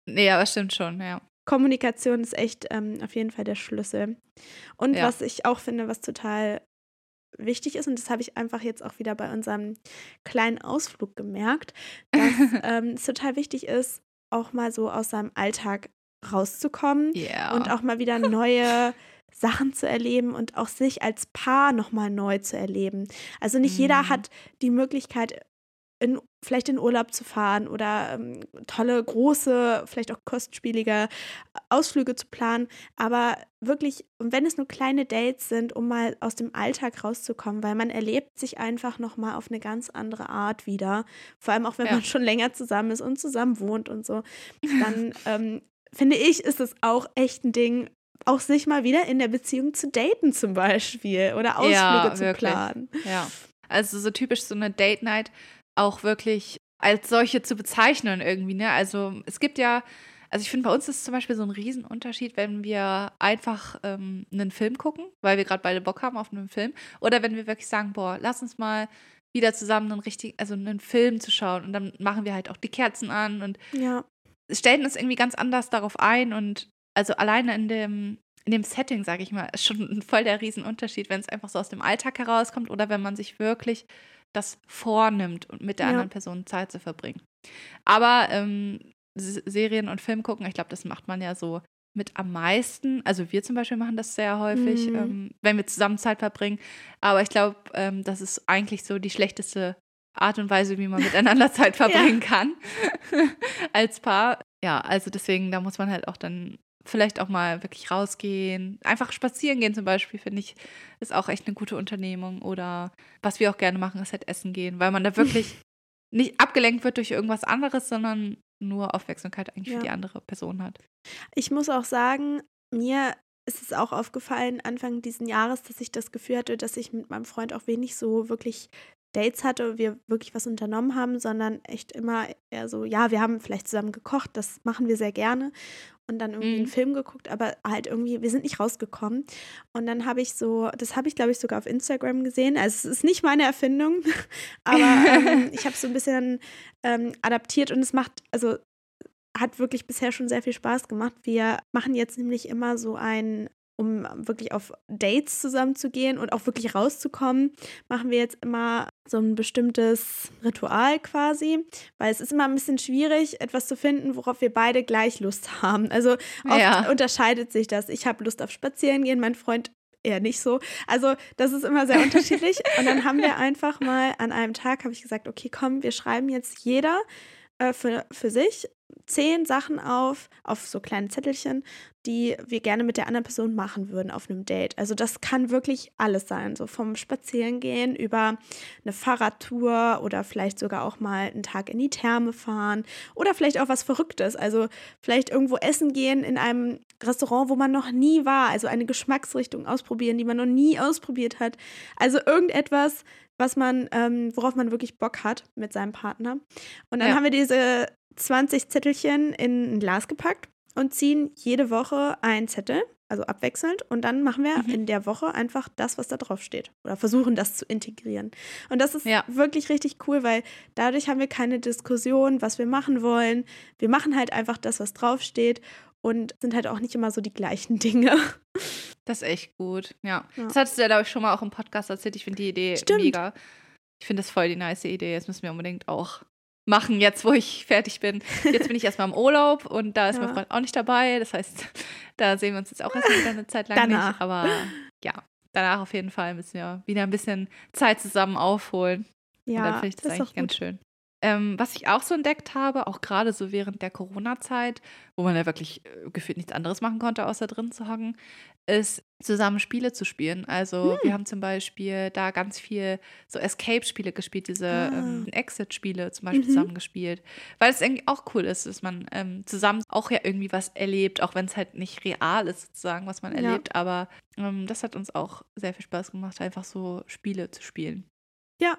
Nee, aber stimmt schon, ja. Kommunikation ist echt ähm, auf jeden Fall der Schlüssel. Und Ja. was ich auch finde, was total wichtig ist, und das habe ich einfach jetzt auch wieder bei unserem kleinen Ausflug gemerkt, dass ähm, es total wichtig ist, auch mal so aus seinem Alltag rauszukommen Ja. und auch mal wieder neue Sachen zu erleben und auch sich als Paar nochmal neu zu erleben. Also nicht jeder Mhm. hat die Möglichkeit, in, vielleicht in Urlaub zu fahren oder ähm, tolle, große, vielleicht auch kostspielige Ausflüge zu planen. Aber wirklich, und wenn es nur kleine Dates sind, um mal aus dem Alltag rauszukommen, weil man erlebt sich einfach nochmal auf eine ganz andere Art wieder. Vor allem auch, wenn Ja. man schon länger zusammen ist und zusammen wohnt und so. Dann ähm, finde ich, ist es auch echt ein Ding, auch sich mal wieder in der Beziehung zu daten zum Beispiel oder Ausflüge Ja, zu wirklich. planen. Ja. Also so typisch so eine Date Night auch wirklich als solche zu bezeichnen irgendwie, ne? Also es gibt ja, also ich finde bei uns ist zum Beispiel so ein Riesenunterschied, wenn wir einfach ähm, einen Film gucken, weil wir gerade beide Bock haben auf einen Film, oder wenn wir wirklich sagen, boah, lass uns mal wieder zusammen einen richtig, also einen Film zu schauen und dann machen wir halt auch die Kerzen an und Ja, stellen uns irgendwie ganz anders darauf ein und also alleine in dem, in dem Setting, sage ich mal, ist schon voll der Riesenunterschied, wenn es einfach so aus dem Alltag herauskommt oder wenn man sich wirklich das vornimmt und mit der Ja. anderen Person Zeit zu verbringen. Aber ähm, Serien und Film gucken, ich glaube, das macht man ja so mit am meisten. Also wir zum Beispiel machen das sehr häufig, Mhm. ähm, wenn wir zusammen Zeit verbringen. Aber ich glaube, ähm, das ist eigentlich so die schlechteste Art und Weise, wie man miteinander Zeit verbringen kann als Paar. Ja, also deswegen, da muss man halt auch dann vielleicht auch mal wirklich rausgehen. Einfach spazieren gehen zum Beispiel, finde ich, ist auch echt eine gute Unternehmung. Oder was wir auch gerne machen, ist halt essen gehen, weil man da wirklich nicht abgelenkt wird durch irgendwas anderes, sondern nur Aufmerksamkeit eigentlich Ja. für die andere Person hat. Ich muss auch sagen, mir ist es auch aufgefallen, Anfang diesen Jahres, dass ich das Gefühl hatte, dass ich mit meinem Freund auch wenig so wirklich Dates hatte, wir wirklich was unternommen haben, sondern echt immer eher so, ja, wir haben vielleicht zusammen gekocht, das machen wir sehr gerne und dann irgendwie einen Mhm. Film geguckt, aber halt irgendwie, wir sind nicht rausgekommen. Und dann habe ich so, das habe ich glaube ich sogar auf Instagram gesehen, also es ist nicht meine Erfindung, aber ähm, ich habe es so ein bisschen ähm, adaptiert und es macht, also hat wirklich bisher schon sehr viel Spaß gemacht. Wir machen jetzt nämlich immer so ein, um wirklich auf Dates zusammen zu gehen und auch wirklich rauszukommen, machen wir jetzt immer so ein bestimmtes Ritual quasi, weil es ist immer ein bisschen schwierig, etwas zu finden, worauf wir beide gleich Lust haben. Also oft Ja. unterscheidet sich das. Ich habe Lust auf Spazieren gehen, mein Freund eher nicht so. Also das ist immer sehr unterschiedlich. Und dann haben wir einfach mal an einem Tag, habe ich gesagt, okay, komm, wir schreiben jetzt jeder äh, für, für sich zehn Sachen auf, auf so kleine Zettelchen, die wir gerne mit der anderen Person machen würden auf einem Date. Also das kann wirklich alles sein, so vom Spazierengehen über eine Fahrradtour oder vielleicht sogar auch mal einen Tag in die Therme fahren oder vielleicht auch was Verrücktes, also vielleicht irgendwo essen gehen in einem Restaurant, wo man noch nie war, also eine Geschmacksrichtung ausprobieren, die man noch nie ausprobiert hat. Also irgendetwas, was man, ähm, worauf man wirklich Bock hat mit seinem Partner. Und dann ja. haben wir diese 20 Zettelchen in ein Glas gepackt und ziehen jede Woche einen Zettel, also abwechselnd. Und dann machen wir mhm. in der Woche einfach das, was da drauf steht. Oder versuchen das zu integrieren. Und das ist ja. wirklich richtig cool, weil dadurch haben wir keine Diskussion, was wir machen wollen. Wir machen halt einfach das, was draufsteht und sind halt auch nicht immer so die gleichen Dinge. Das ist echt gut, ja. ja. Das hattest du ja, glaube ich, schon mal auch im Podcast erzählt. Ich finde die Idee Stimmt. mega. Ich finde das voll die nice Idee. Jetzt müssen wir unbedingt auch machen, jetzt wo ich fertig bin. Jetzt bin ich erstmal im Urlaub und da ist ja. mein Freund auch nicht dabei. Das heißt, da sehen wir uns jetzt auch erstmal wieder eine Zeit lang danach. nicht. Aber ja, danach auf jeden Fall müssen wir wieder ein bisschen Zeit zusammen aufholen. Ja, und dann finde ich das, das eigentlich ganz schön. Ähm, was ich auch so entdeckt habe, auch gerade so während der Corona-Zeit, wo man ja wirklich äh, gefühlt nichts anderes machen konnte, außer drin zu hocken, ist zusammen Spiele zu spielen. Also hm. wir haben zum Beispiel da ganz viel so Escape-Spiele gespielt, diese ah. ähm, Exit-Spiele zum Beispiel mhm. zusammen gespielt. Weil es irgendwie auch cool ist, dass man ähm, zusammen auch ja irgendwie was erlebt, auch wenn es halt nicht real ist, sozusagen, was man ja. erlebt. Aber ähm, das hat uns auch sehr viel Spaß gemacht, einfach so Spiele zu spielen. Ja,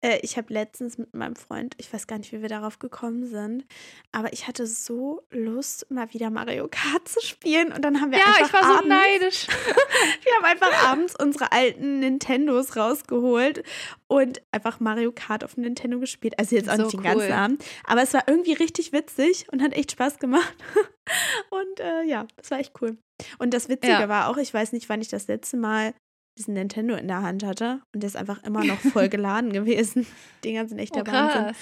äh, ich habe letztens mit meinem Freund, ich weiß gar nicht, wie wir darauf gekommen sind, aber ich hatte so Lust, mal wieder Mario Kart zu spielen. Und dann haben wir ja, einfach. ich war abends, so neidisch. wir haben einfach abends unsere alten Nintendos rausgeholt und einfach Mario Kart auf dem Nintendo gespielt. Also jetzt auch so nicht den cool. ganzen Abend. Aber es war irgendwie richtig witzig und hat echt Spaß gemacht. und äh, ja, das war echt cool. Und das Witzige ja. war auch, ich weiß nicht, wann ich das letzte Mal diesen Nintendo in der Hand hatte und der ist einfach immer noch voll geladen gewesen. Die Dinger sind echt der oh, Wahnsinn.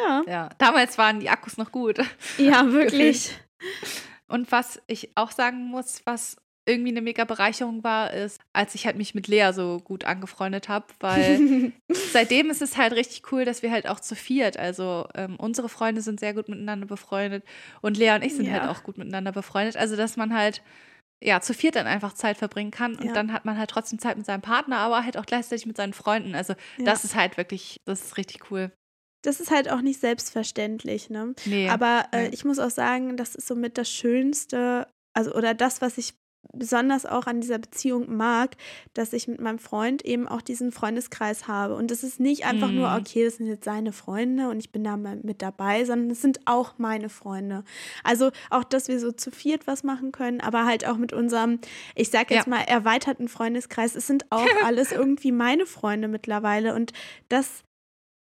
Ja. ja. Damals waren die Akkus noch gut. Ja, wirklich. und was ich auch sagen muss, was irgendwie eine mega Bereicherung war, ist, als ich halt mich mit Lea so gut angefreundet habe, weil seitdem ist es halt richtig cool, dass wir halt auch zu viert, also ähm, unsere Freunde sind sehr gut miteinander befreundet und Lea und ich sind halt ja. halt auch gut miteinander befreundet. Also, dass man halt ja, zu viert dann einfach Zeit verbringen kann. Und ja. dann hat man halt trotzdem Zeit mit seinem Partner, aber halt auch gleichzeitig mit seinen Freunden. Also ja. das ist halt wirklich, das ist richtig cool. Das ist halt auch nicht selbstverständlich, ne? Nee. Aber äh, ich muss auch sagen, das ist somit das Schönste, also oder das, was ich besonders auch an dieser Beziehung mag, dass ich mit meinem Freund eben auch diesen Freundeskreis habe. Und es ist nicht einfach mm. nur, mhm. okay, das sind jetzt seine Freunde und ich bin da mit dabei, sondern es sind auch meine Freunde. Also auch, dass wir so zu viert was machen können, aber halt auch mit unserem, ich sag jetzt ja. mal, erweiterten Freundeskreis. Es sind auch alles irgendwie meine Freunde mittlerweile. Und das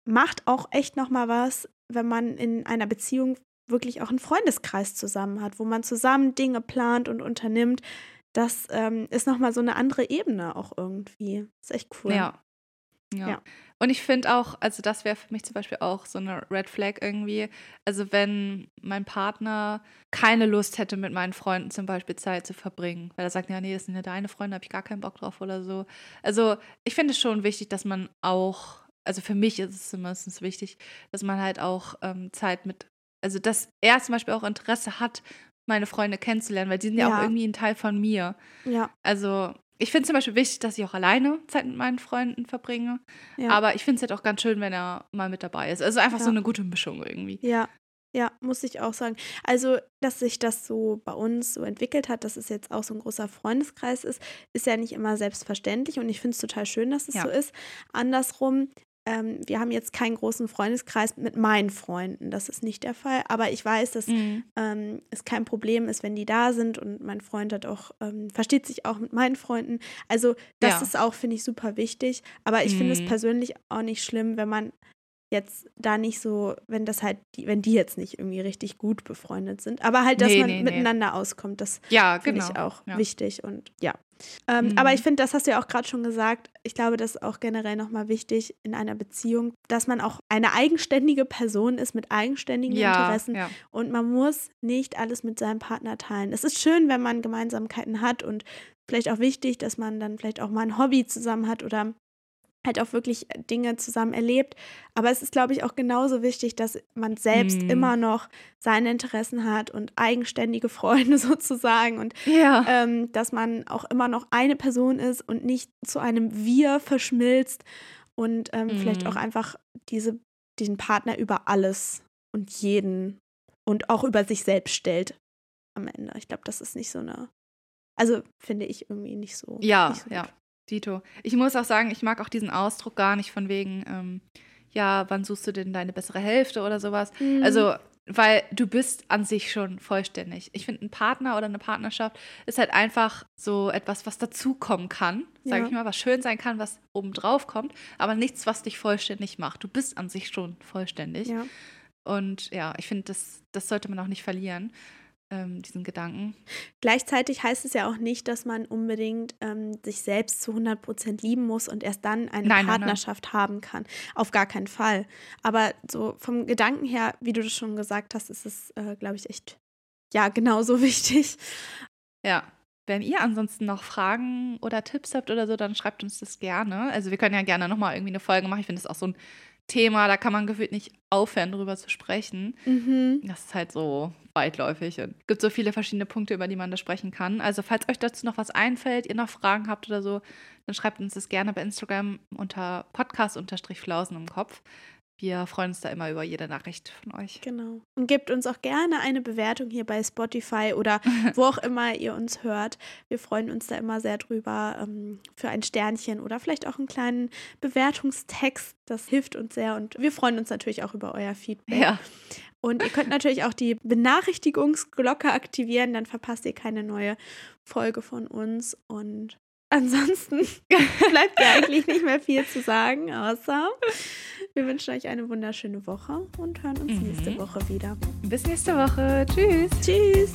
macht auch echt nochmal was, wenn man in einer Beziehung wirklich auch einen Freundeskreis zusammen hat, wo man zusammen Dinge plant und unternimmt, das ähm, ist nochmal so eine andere Ebene auch irgendwie. Ist echt cool. Ja. Ja. ja. Und ich finde auch, also das wäre für mich zum Beispiel auch so eine Red Flag irgendwie. Also wenn mein Partner keine Lust hätte, mit meinen Freunden zum Beispiel Zeit zu verbringen, weil er sagt, ja, nee, das sind ja deine Freunde, habe ich gar keinen Bock drauf oder so. Also ich finde es schon wichtig, dass man auch, also für mich ist es zumindest wichtig, dass man halt auch ähm, Zeit mit also dass er zum Beispiel auch Interesse hat, meine Freunde kennenzulernen, weil die sind ja, ja auch irgendwie ein Teil von mir. Ja. Also ich finde zum Beispiel wichtig, dass ich auch alleine Zeit mit meinen Freunden verbringe. Ja. Aber ich finde es halt auch ganz schön, wenn er mal mit dabei ist. Also einfach ja. so eine gute Mischung irgendwie. Ja. Ja, muss ich auch sagen. Also, dass sich das so bei uns so entwickelt hat, dass es jetzt auch so ein großer Freundeskreis ist, ist ja nicht immer selbstverständlich und ich finde es total schön, dass es ja. so ist. Andersrum ähm, wir haben jetzt keinen großen Freundeskreis mit meinen Freunden. Das ist nicht der Fall. Aber ich weiß, dass mhm. ähm, es kein Problem ist, wenn die da sind und mein Freund hat auch, ähm, versteht sich auch mit meinen Freunden. Also, das ja. ist auch, finde ich, super wichtig. Aber ich mhm. finde es persönlich auch nicht schlimm, wenn man jetzt da nicht so, wenn das halt, die, wenn die jetzt nicht irgendwie richtig gut befreundet sind, aber halt, dass nee, man nee, miteinander nee. auskommt, das ja, finde genau. ich auch ja. wichtig und ja. Ähm, mhm. Aber ich finde, das hast du ja auch gerade schon gesagt, ich glaube, das ist auch generell nochmal wichtig in einer Beziehung, dass man auch eine eigenständige Person ist mit eigenständigen ja, Interessen und man muss nicht alles mit seinem Partner teilen. Es ist schön, wenn man Gemeinsamkeiten hat und vielleicht auch wichtig, dass man dann vielleicht auch mal ein Hobby zusammen hat oder halt auch wirklich Dinge zusammen erlebt. Aber es ist, glaube ich, auch genauso wichtig, dass man selbst Mhm. immer noch seine Interessen hat und eigenständige Freunde sozusagen und Ja. ähm, dass man auch immer noch eine Person ist und nicht zu einem Wir verschmilzt und ähm, vielleicht Mhm. auch einfach diese, diesen Partner über alles und jeden und auch über sich selbst stellt am Ende. Ich glaube, das ist nicht so eine, also finde ich irgendwie nicht so. Ja, nicht so ja. Dito. Ich muss auch sagen, ich mag auch diesen Ausdruck gar nicht von wegen, ähm, ja, wann suchst du denn deine bessere Hälfte oder sowas. Mhm. Also, weil du bist an sich schon vollständig. Ich finde, ein Partner oder eine Partnerschaft ist halt einfach so etwas, was dazukommen kann, sage Ja. ich mal, was schön sein kann, was obendrauf kommt, aber nichts, was dich vollständig macht. Du bist an sich schon vollständig. ja. Und ja, ich finde, das, das sollte man auch nicht verlieren, ähm, diesen Gedanken. Gleichzeitig heißt es ja auch nicht, dass man unbedingt ähm, sich selbst zu 100% lieben muss und erst dann eine Nein, nein, nein. Partnerschaft haben kann. Auf gar keinen Fall. Aber so vom Gedanken her, wie du das schon gesagt hast, ist es, äh, glaube ich, echt, ja, genauso wichtig. Ja. Wenn ihr ansonsten noch Fragen oder Tipps habt oder so, dann schreibt uns das gerne. Also wir können ja gerne nochmal irgendwie eine Folge machen. Ich finde das auch so ein Thema, da kann man gefühlt nicht aufhören, drüber zu sprechen. Mhm. Das ist halt so weitläufig und gibt so viele verschiedene Punkte, über die man da sprechen kann. Also falls euch dazu noch was einfällt, ihr noch Fragen habt oder so, dann schreibt uns das gerne bei Instagram unter podcast-flausen im Kopf. Wir freuen uns da immer über jede Nachricht von euch. Genau. Und gebt uns auch gerne eine Bewertung hier bei Spotify oder wo auch immer ihr uns hört. Wir freuen uns da immer sehr drüber ähm, für ein Sternchen oder vielleicht auch einen kleinen Bewertungstext. Das hilft uns sehr und wir freuen uns natürlich auch über euer Feedback. Ja, Und ihr könnt natürlich auch die Benachrichtigungsglocke aktivieren, dann verpasst ihr keine neue Folge von uns. Und ansonsten bleibt ja eigentlich nicht mehr viel zu sagen, außer wir wünschen euch eine wunderschöne Woche und hören uns Mhm. nächste Woche wieder. bis nächste Woche. Tschüss. Tschüss!